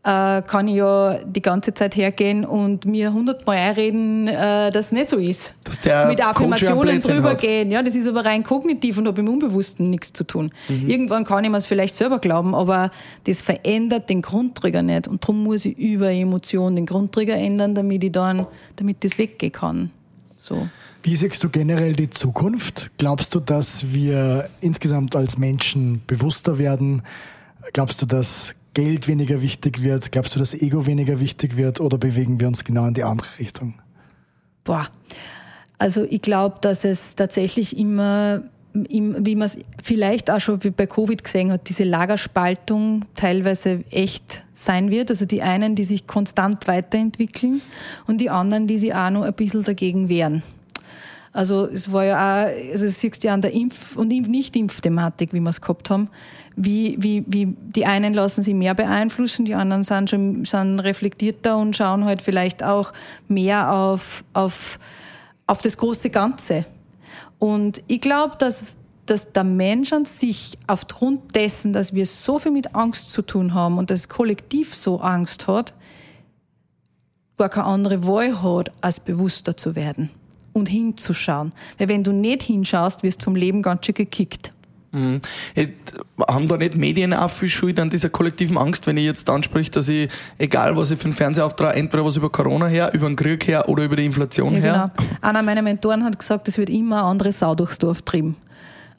äh, kann ich ja die ganze Zeit hergehen und mir hundertmal einreden, äh, dass es nicht so ist. Dass der Mit Affirmationen drüber hat. gehen. Ja, das ist aber rein kognitiv und hat im Unbewussten nichts zu tun. Mhm. Irgendwann kann ich mir es vielleicht selber glauben, aber das verändert den Grundtrigger nicht. Und darum muss ich über Emotionen den Grundtrigger ändern, damit ich dann, damit das weggehen kann. So. Wie siehst du generell die Zukunft? Glaubst du, dass wir insgesamt als Menschen bewusster werden? Glaubst du, dass Geld weniger wichtig wird? Glaubst du, dass Ego weniger wichtig wird? Oder bewegen wir uns genau in die andere Richtung? Boah. Also ich glaube, dass es tatsächlich immer, im- wie man es vielleicht auch schon bei Covid gesehen hat, diese Lagerspaltung teilweise echt sein wird. Also die einen, die sich konstant weiterentwickeln und die anderen, die sich auch noch ein bisschen dagegen wehren. Also es war ja auch, also das siehst ja an der Impf- und Nicht-Impf-Thematik, wie wir es gehabt haben, wie, wie, wie die einen lassen sich mehr beeinflussen, die anderen sind schon sind reflektierter und schauen halt vielleicht auch mehr auf, auf, auf das große Ganze. Und ich glaube, dass, dass der Mensch an sich aufgrund dessen, dass wir so viel mit Angst zu tun haben und das Kollektiv so Angst hat, gar keine andere Wahl hat, als bewusster zu werden und hinzuschauen. Weil wenn du nicht hinschaust, wirst du vom Leben ganz schön gekickt. Äh, Haben da nicht Medien auch viel Schuld an dieser kollektiven Angst, wenn ich jetzt anspreche, dass ich, egal was ich für einen Fernsehauftrag, entweder was über Corona her, über den Krieg her oder über die Inflation Ja, her? genau. Einer meiner Mentoren hat gesagt, es wird immer eine andere Sau durchs Dorf trieben,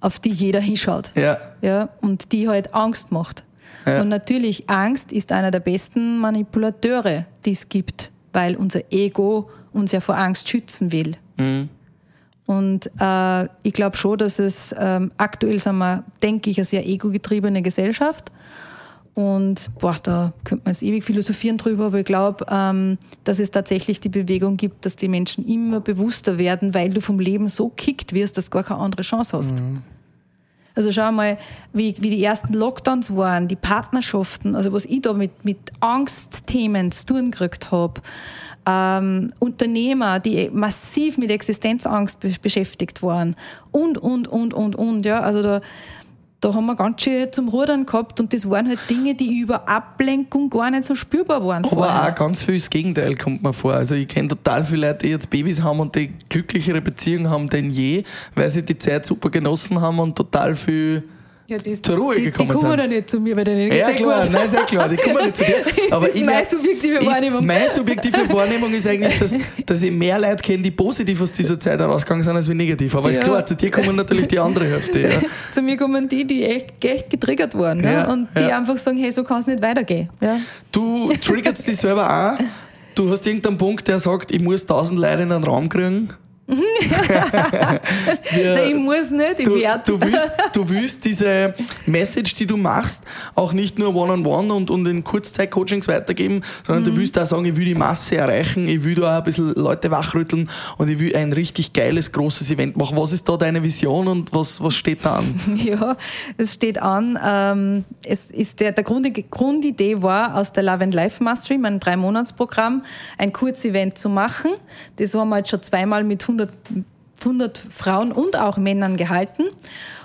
auf die jeder hinschaut. Ja. Ja, und die halt Angst macht. Ja. Und natürlich, Angst ist einer der besten Manipulateure, die es gibt, weil unser Ego uns ja vor Angst schützen will. Und äh, ich glaube schon, dass es ähm, aktuell sind wir, denke ich, eine sehr ego-getriebene Gesellschaft. Und boah, da könnte man jetzt ewig philosophieren drüber, aber ich glaube, ähm, dass es tatsächlich die Bewegung gibt, dass die Menschen immer bewusster werden, weil du vom Leben so kickt wirst, dass du gar keine andere Chance hast. Also schau mal, wie, wie die ersten Lockdowns waren, die Partnerschaften, also was ich da mit, mit Angstthemen zu tun gekriegt habe. Ähm, Unternehmer, die massiv mit Existenzangst be beschäftigt waren. Und, und, und, und, und. Ja, also da, da haben wir ganz schön zum Rudern gehabt und das waren halt Dinge, die über Ablenkung gar nicht so spürbar waren. Aber vorher. auch ganz viel das Gegenteil kommt mir vor. Also ich kenne total viele Leute, die jetzt Babys haben und die glücklichere Beziehungen haben denn je, weil sie die Zeit super genossen haben und total viel ja, die, zur Ruhe die, gekommen die kommen sind. ja nicht zu mir, weil denen Ja, geht's eh klar, gut. nein, sehr klar, die kommen nicht zu dir. Aber ist ich meine subjektive ich- Wahrnehmung. Meine subjektive Wahrnehmung ist eigentlich, dass, dass ich mehr Leute kenne, die positiv aus dieser Zeit herausgegangen sind, als wie negativ. Aber ist Ja. klar, zu dir kommen natürlich die andere Hälfte. Ja. Zu mir kommen die, die echt, echt getriggert waren ne? Ja, und die ja. einfach sagen, hey, so kann es nicht weitergehen. Ja. Du triggerst dich selber auch. Du hast irgendeinen Punkt, der sagt, ich muss tausend Leute in einen Raum kriegen. Wir- Nein, ich muss nicht, ich du, werde. du, willst, du willst diese Message, die du machst, auch nicht nur one-on-one und, und in Kurzzeitcoachings weitergeben, sondern Mhm. du willst auch sagen, ich will die Masse erreichen, ich will da auch ein bisschen Leute wachrütteln und ich will ein richtig geiles, großes Event machen. Was ist da deine Vision und was, was steht da an? Ja, es steht an. Ähm, es ist der, der Grund, Grundidee war, aus der Love and Life Mastery, mein Drei-Monats-Programm, ein Kurzevent zu machen. Das haben wir jetzt schon zweimal mit 100, 100 Frauen und auch Männern gehalten.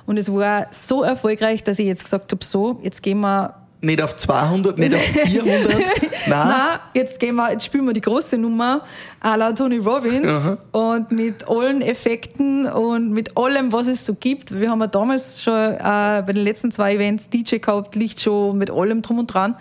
Und es war so erfolgreich, dass ich jetzt gesagt habe, so, jetzt gehen wir Nicht auf 200, nicht auf 400. Nein. Na, jetzt gehen wir, jetzt spielen wir die große Nummer à la Tony Robbins Aha. und mit allen Effekten und mit allem, was es so gibt. Wir haben ja damals schon äh, bei den letzten zwei Events DJ gehabt, Lichtshow mit allem drum und dran.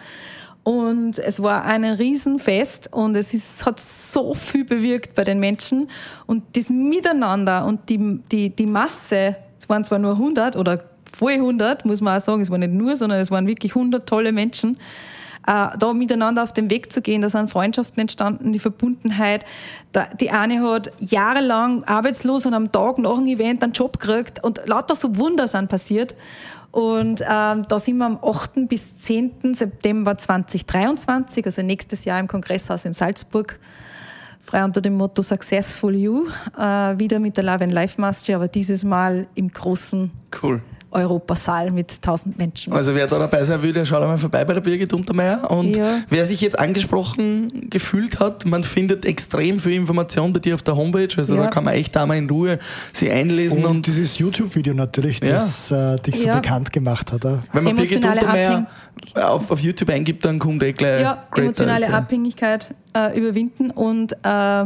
Und es war ein Riesenfest und es ist, hat so viel bewirkt bei den Menschen. Und das Miteinander und die, die, die Masse, es waren zwar nur 100 oder voll 100, muss man auch sagen, es waren nicht nur, sondern es waren wirklich 100 tolle Menschen, äh, da miteinander auf den Weg zu gehen, da sind Freundschaften entstanden, die Verbundenheit. Da, die eine hat jahrelang arbeitslos und am Tag nach dem Event einen Job gekriegt und lauter so Wunder sind passiert. Und ähm, da sind wir am 8. bis 10. September 2023, also nächstes Jahr im Kongresshaus in Salzburg, frei unter dem Motto Successful You, äh, wieder mit der Love and Life Mastery, aber dieses Mal im großen Cool. Europasaal mit 1000 Menschen. Also wer da dabei sein will, der schaut einmal vorbei bei der Birgit Untermeier. Und Ja. wer sich jetzt angesprochen gefühlt hat, man findet extrem viel Information bei dir auf der Homepage. Also Ja. da kann man echt einmal in Ruhe sich einlesen. Und, Und, dieses YouTube-Video natürlich, Ja. das äh, dich so Ja. bekannt gemacht hat. Wenn man Birgit Emotionale Untermeier auf, auf YouTube eingibt, dann kommt eh gleich ja, emotionale Eyes. Abhängigkeit äh, überwinden. Und äh,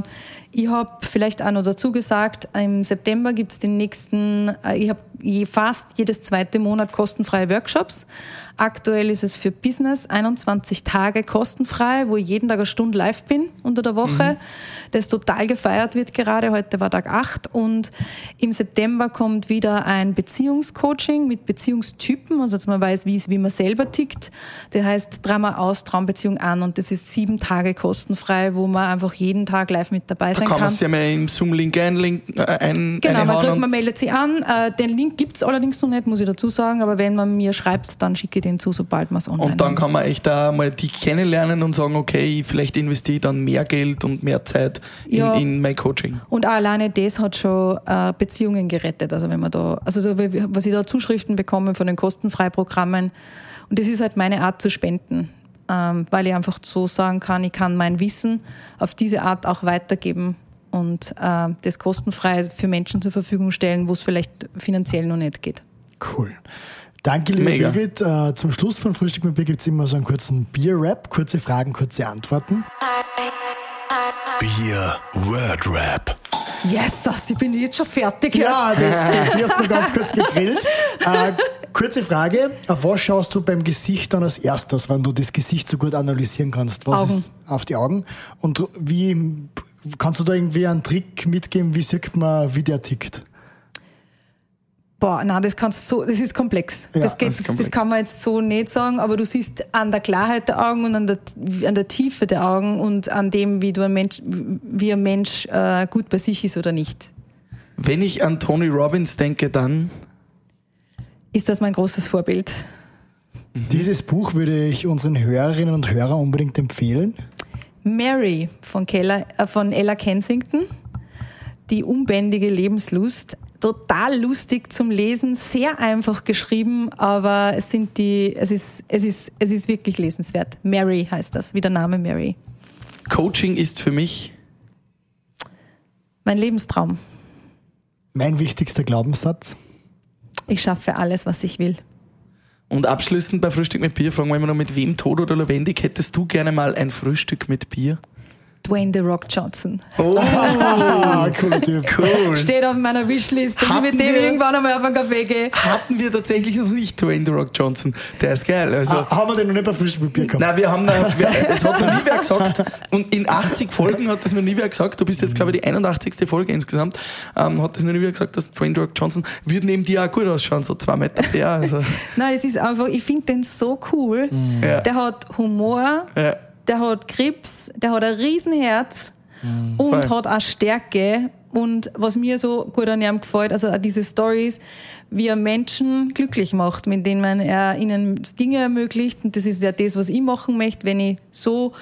ich habe vielleicht auch noch dazu gesagt, im September gibt es den nächsten, äh, ich habe fast jedes zweite Monat kostenfreie Workshops. Aktuell ist es für Business 21 Tage kostenfrei, wo ich jeden Tag eine Stunde live bin unter der Woche, das total gefeiert wird gerade. Heute war Tag 8 und im September kommt wieder ein Beziehungscoaching mit Beziehungstypen, also dass man weiß, wie, es- wie man selber tickt. Das heißt Drama aus, Traumbeziehung an und das ist sieben Tage kostenfrei, wo man einfach jeden Tag live mit dabei Da sein kann man kann. sich ja mal im Zoom-Link einlink- äh, ein, Genau, man, und- man meldet sich an. Äh, den Link gibt's allerdings noch nicht, muss ich dazu sagen. Aber wenn man mir schreibt, dann schicke ich den zu, sobald man es online Und dann kann man echt da mal dich kennenlernen und sagen, okay, vielleicht investiere ich dann mehr Geld und mehr Zeit in, Ja. in mein Coaching. Und auch alleine das hat schon äh, Beziehungen gerettet. Also wenn man da, also so, was ich da Zuschriften bekomme von den Kostenfreiprogrammen. Und das ist halt meine Art zu spenden. Ähm, weil ich einfach so sagen kann, ich kann mein Wissen auf diese Art auch weitergeben und äh, das kostenfrei für Menschen zur Verfügung stellen, wo es vielleicht finanziell noch nicht geht. Cool. Danke, liebe Mega. Birgit. Äh, zum Schluss von Frühstück mit Bier gibt es immer so einen kurzen Bier-Rap. Kurze Fragen, kurze Antworten. Bier Word Rap. Yes, das, ich bin jetzt schon fertig. Ja, das, das wirst du ganz kurz gegrillt. Äh, kurze Frage. Auf was schaust du beim Gesicht dann als erstes, wenn du das Gesicht so gut analysieren kannst? Was Augen. ist auf die Augen? Und wie kannst du da irgendwie einen Trick mitgeben, wie sieht man, wie der tickt? Boah, nein, das kannst du so, das ist komplex. Ja, das, geht, das ist das, komplex. kann man jetzt so nicht sagen, aber du siehst an der Klarheit der Augen und an der, an der Tiefe der Augen und an dem, wie du ein Mensch, wie ein Mensch äh, gut bei sich ist oder nicht. Wenn ich an Tony Robbins denke, dann Ist das mein großes Vorbild? Dieses Buch würde ich unseren Hörerinnen und Hörern unbedingt empfehlen. Mary von, Keller, äh, von Ella Kensington. Die unbändige Lebenslust. Total lustig zum Lesen, sehr einfach geschrieben, aber es sind die, es ist, es ist, es ist wirklich lesenswert. Mary heißt das, wie der Name Mary. Coaching ist für mich Mein Lebenstraum. Mein wichtigster Glaubenssatz. Ich schaffe alles, was ich will. Und abschließend bei Frühstück mit Bier fragen wir immer noch, mit wem tot oder lebendig hättest du gerne mal ein Frühstück mit Bier? Dwayne The Rock Johnson. Oh, cooler Typ. cool. Steht auf meiner Wishlist, dass ich Hatten mit dem wir- irgendwann einmal auf einen Kaffee gehe. Hatten wir tatsächlich noch nicht Dwayne The Rock Johnson. Der ist geil. Also, Ah, haben wir den noch nicht bei Frühstück mit Bier gehabt? Nein, wir haben, da- wir, es hat noch nie wer gesagt. Und in 80 Folgen hat das noch nie wer gesagt. Du bist jetzt, glaube ich, die 81. Folge insgesamt. Ähm, hat das noch nie wer gesagt, dass Dwayne The Rock Johnson würde neben dir auch gut ausschauen, so zwei Meter. Ja, also, Nein, es ist einfach, ich finde den so cool. Ja. Der hat Humor, ja. Der hat Grips, der hat ein Riesenherz und Voll. hat auch Stärke. Und was mir so gut an ihm gefällt, also auch diese Stories, wie er Menschen glücklich macht, mit denen er ihnen Dinge ermöglicht. Und das ist ja das, was ich machen möchte, wenn ich so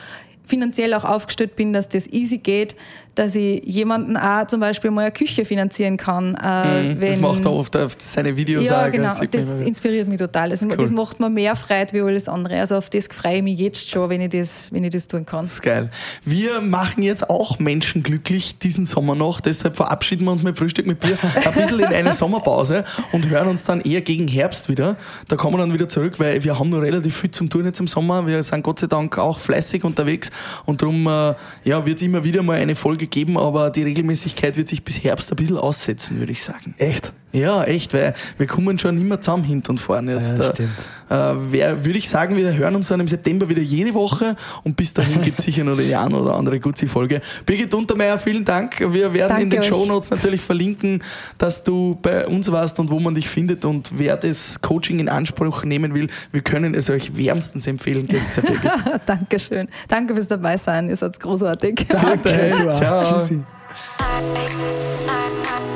finanziell auch aufgestellt bin, dass das easy geht, dass ich jemanden auch zum Beispiel mal eine Küche finanzieren kann. Äh, wenn, Das macht er oft auf seine Videos ja, auch, genau. das inspiriert mich total. Das, das macht mir mehr Freude wie alles andere. Also auf das freue ich mich jetzt schon, wenn ich das, wenn ich das tun kann. Das ist geil. Wir machen jetzt auch Menschen glücklich diesen Sommer noch. Deshalb verabschieden wir uns mit Frühstück mit Bier ein bisschen in eine Sommerpause und hören uns dann eher gegen Herbst wieder. Da kommen wir dann wieder zurück, weil wir haben noch relativ viel zum tun jetzt im Sommer. Wir sind Gott sei Dank auch fleißig unterwegs und darum äh, ja, wird es immer wieder mal eine Folge geben, aber die Regelmäßigkeit wird sich bis Herbst ein bisschen aussetzen, würde ich sagen. Echt? Ja, echt, weil wir kommen schon immer zusammen hinten und vorne. Jetzt, Ja, stimmt. äh, wer- würde ich sagen, wir hören uns dann im September wieder jede Woche und bis dahin gibt es sicher noch die eine oder andere gute Folge. Birgit Untermeier, vielen Dank. Wir werden in Danke den euch. Show Notes natürlich verlinken, dass du bei uns warst und wo man dich findet und wer das Coaching in Anspruch nehmen will, wir können es euch wärmstens empfehlen. Geht's zur Birgit. Dankeschön. Danke fürs dabei sein. Ihr seid großartig. Danke, du auch. Ciao. Tschüssi.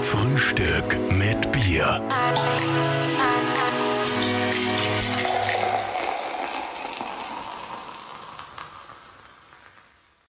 Frühstück mit Bier.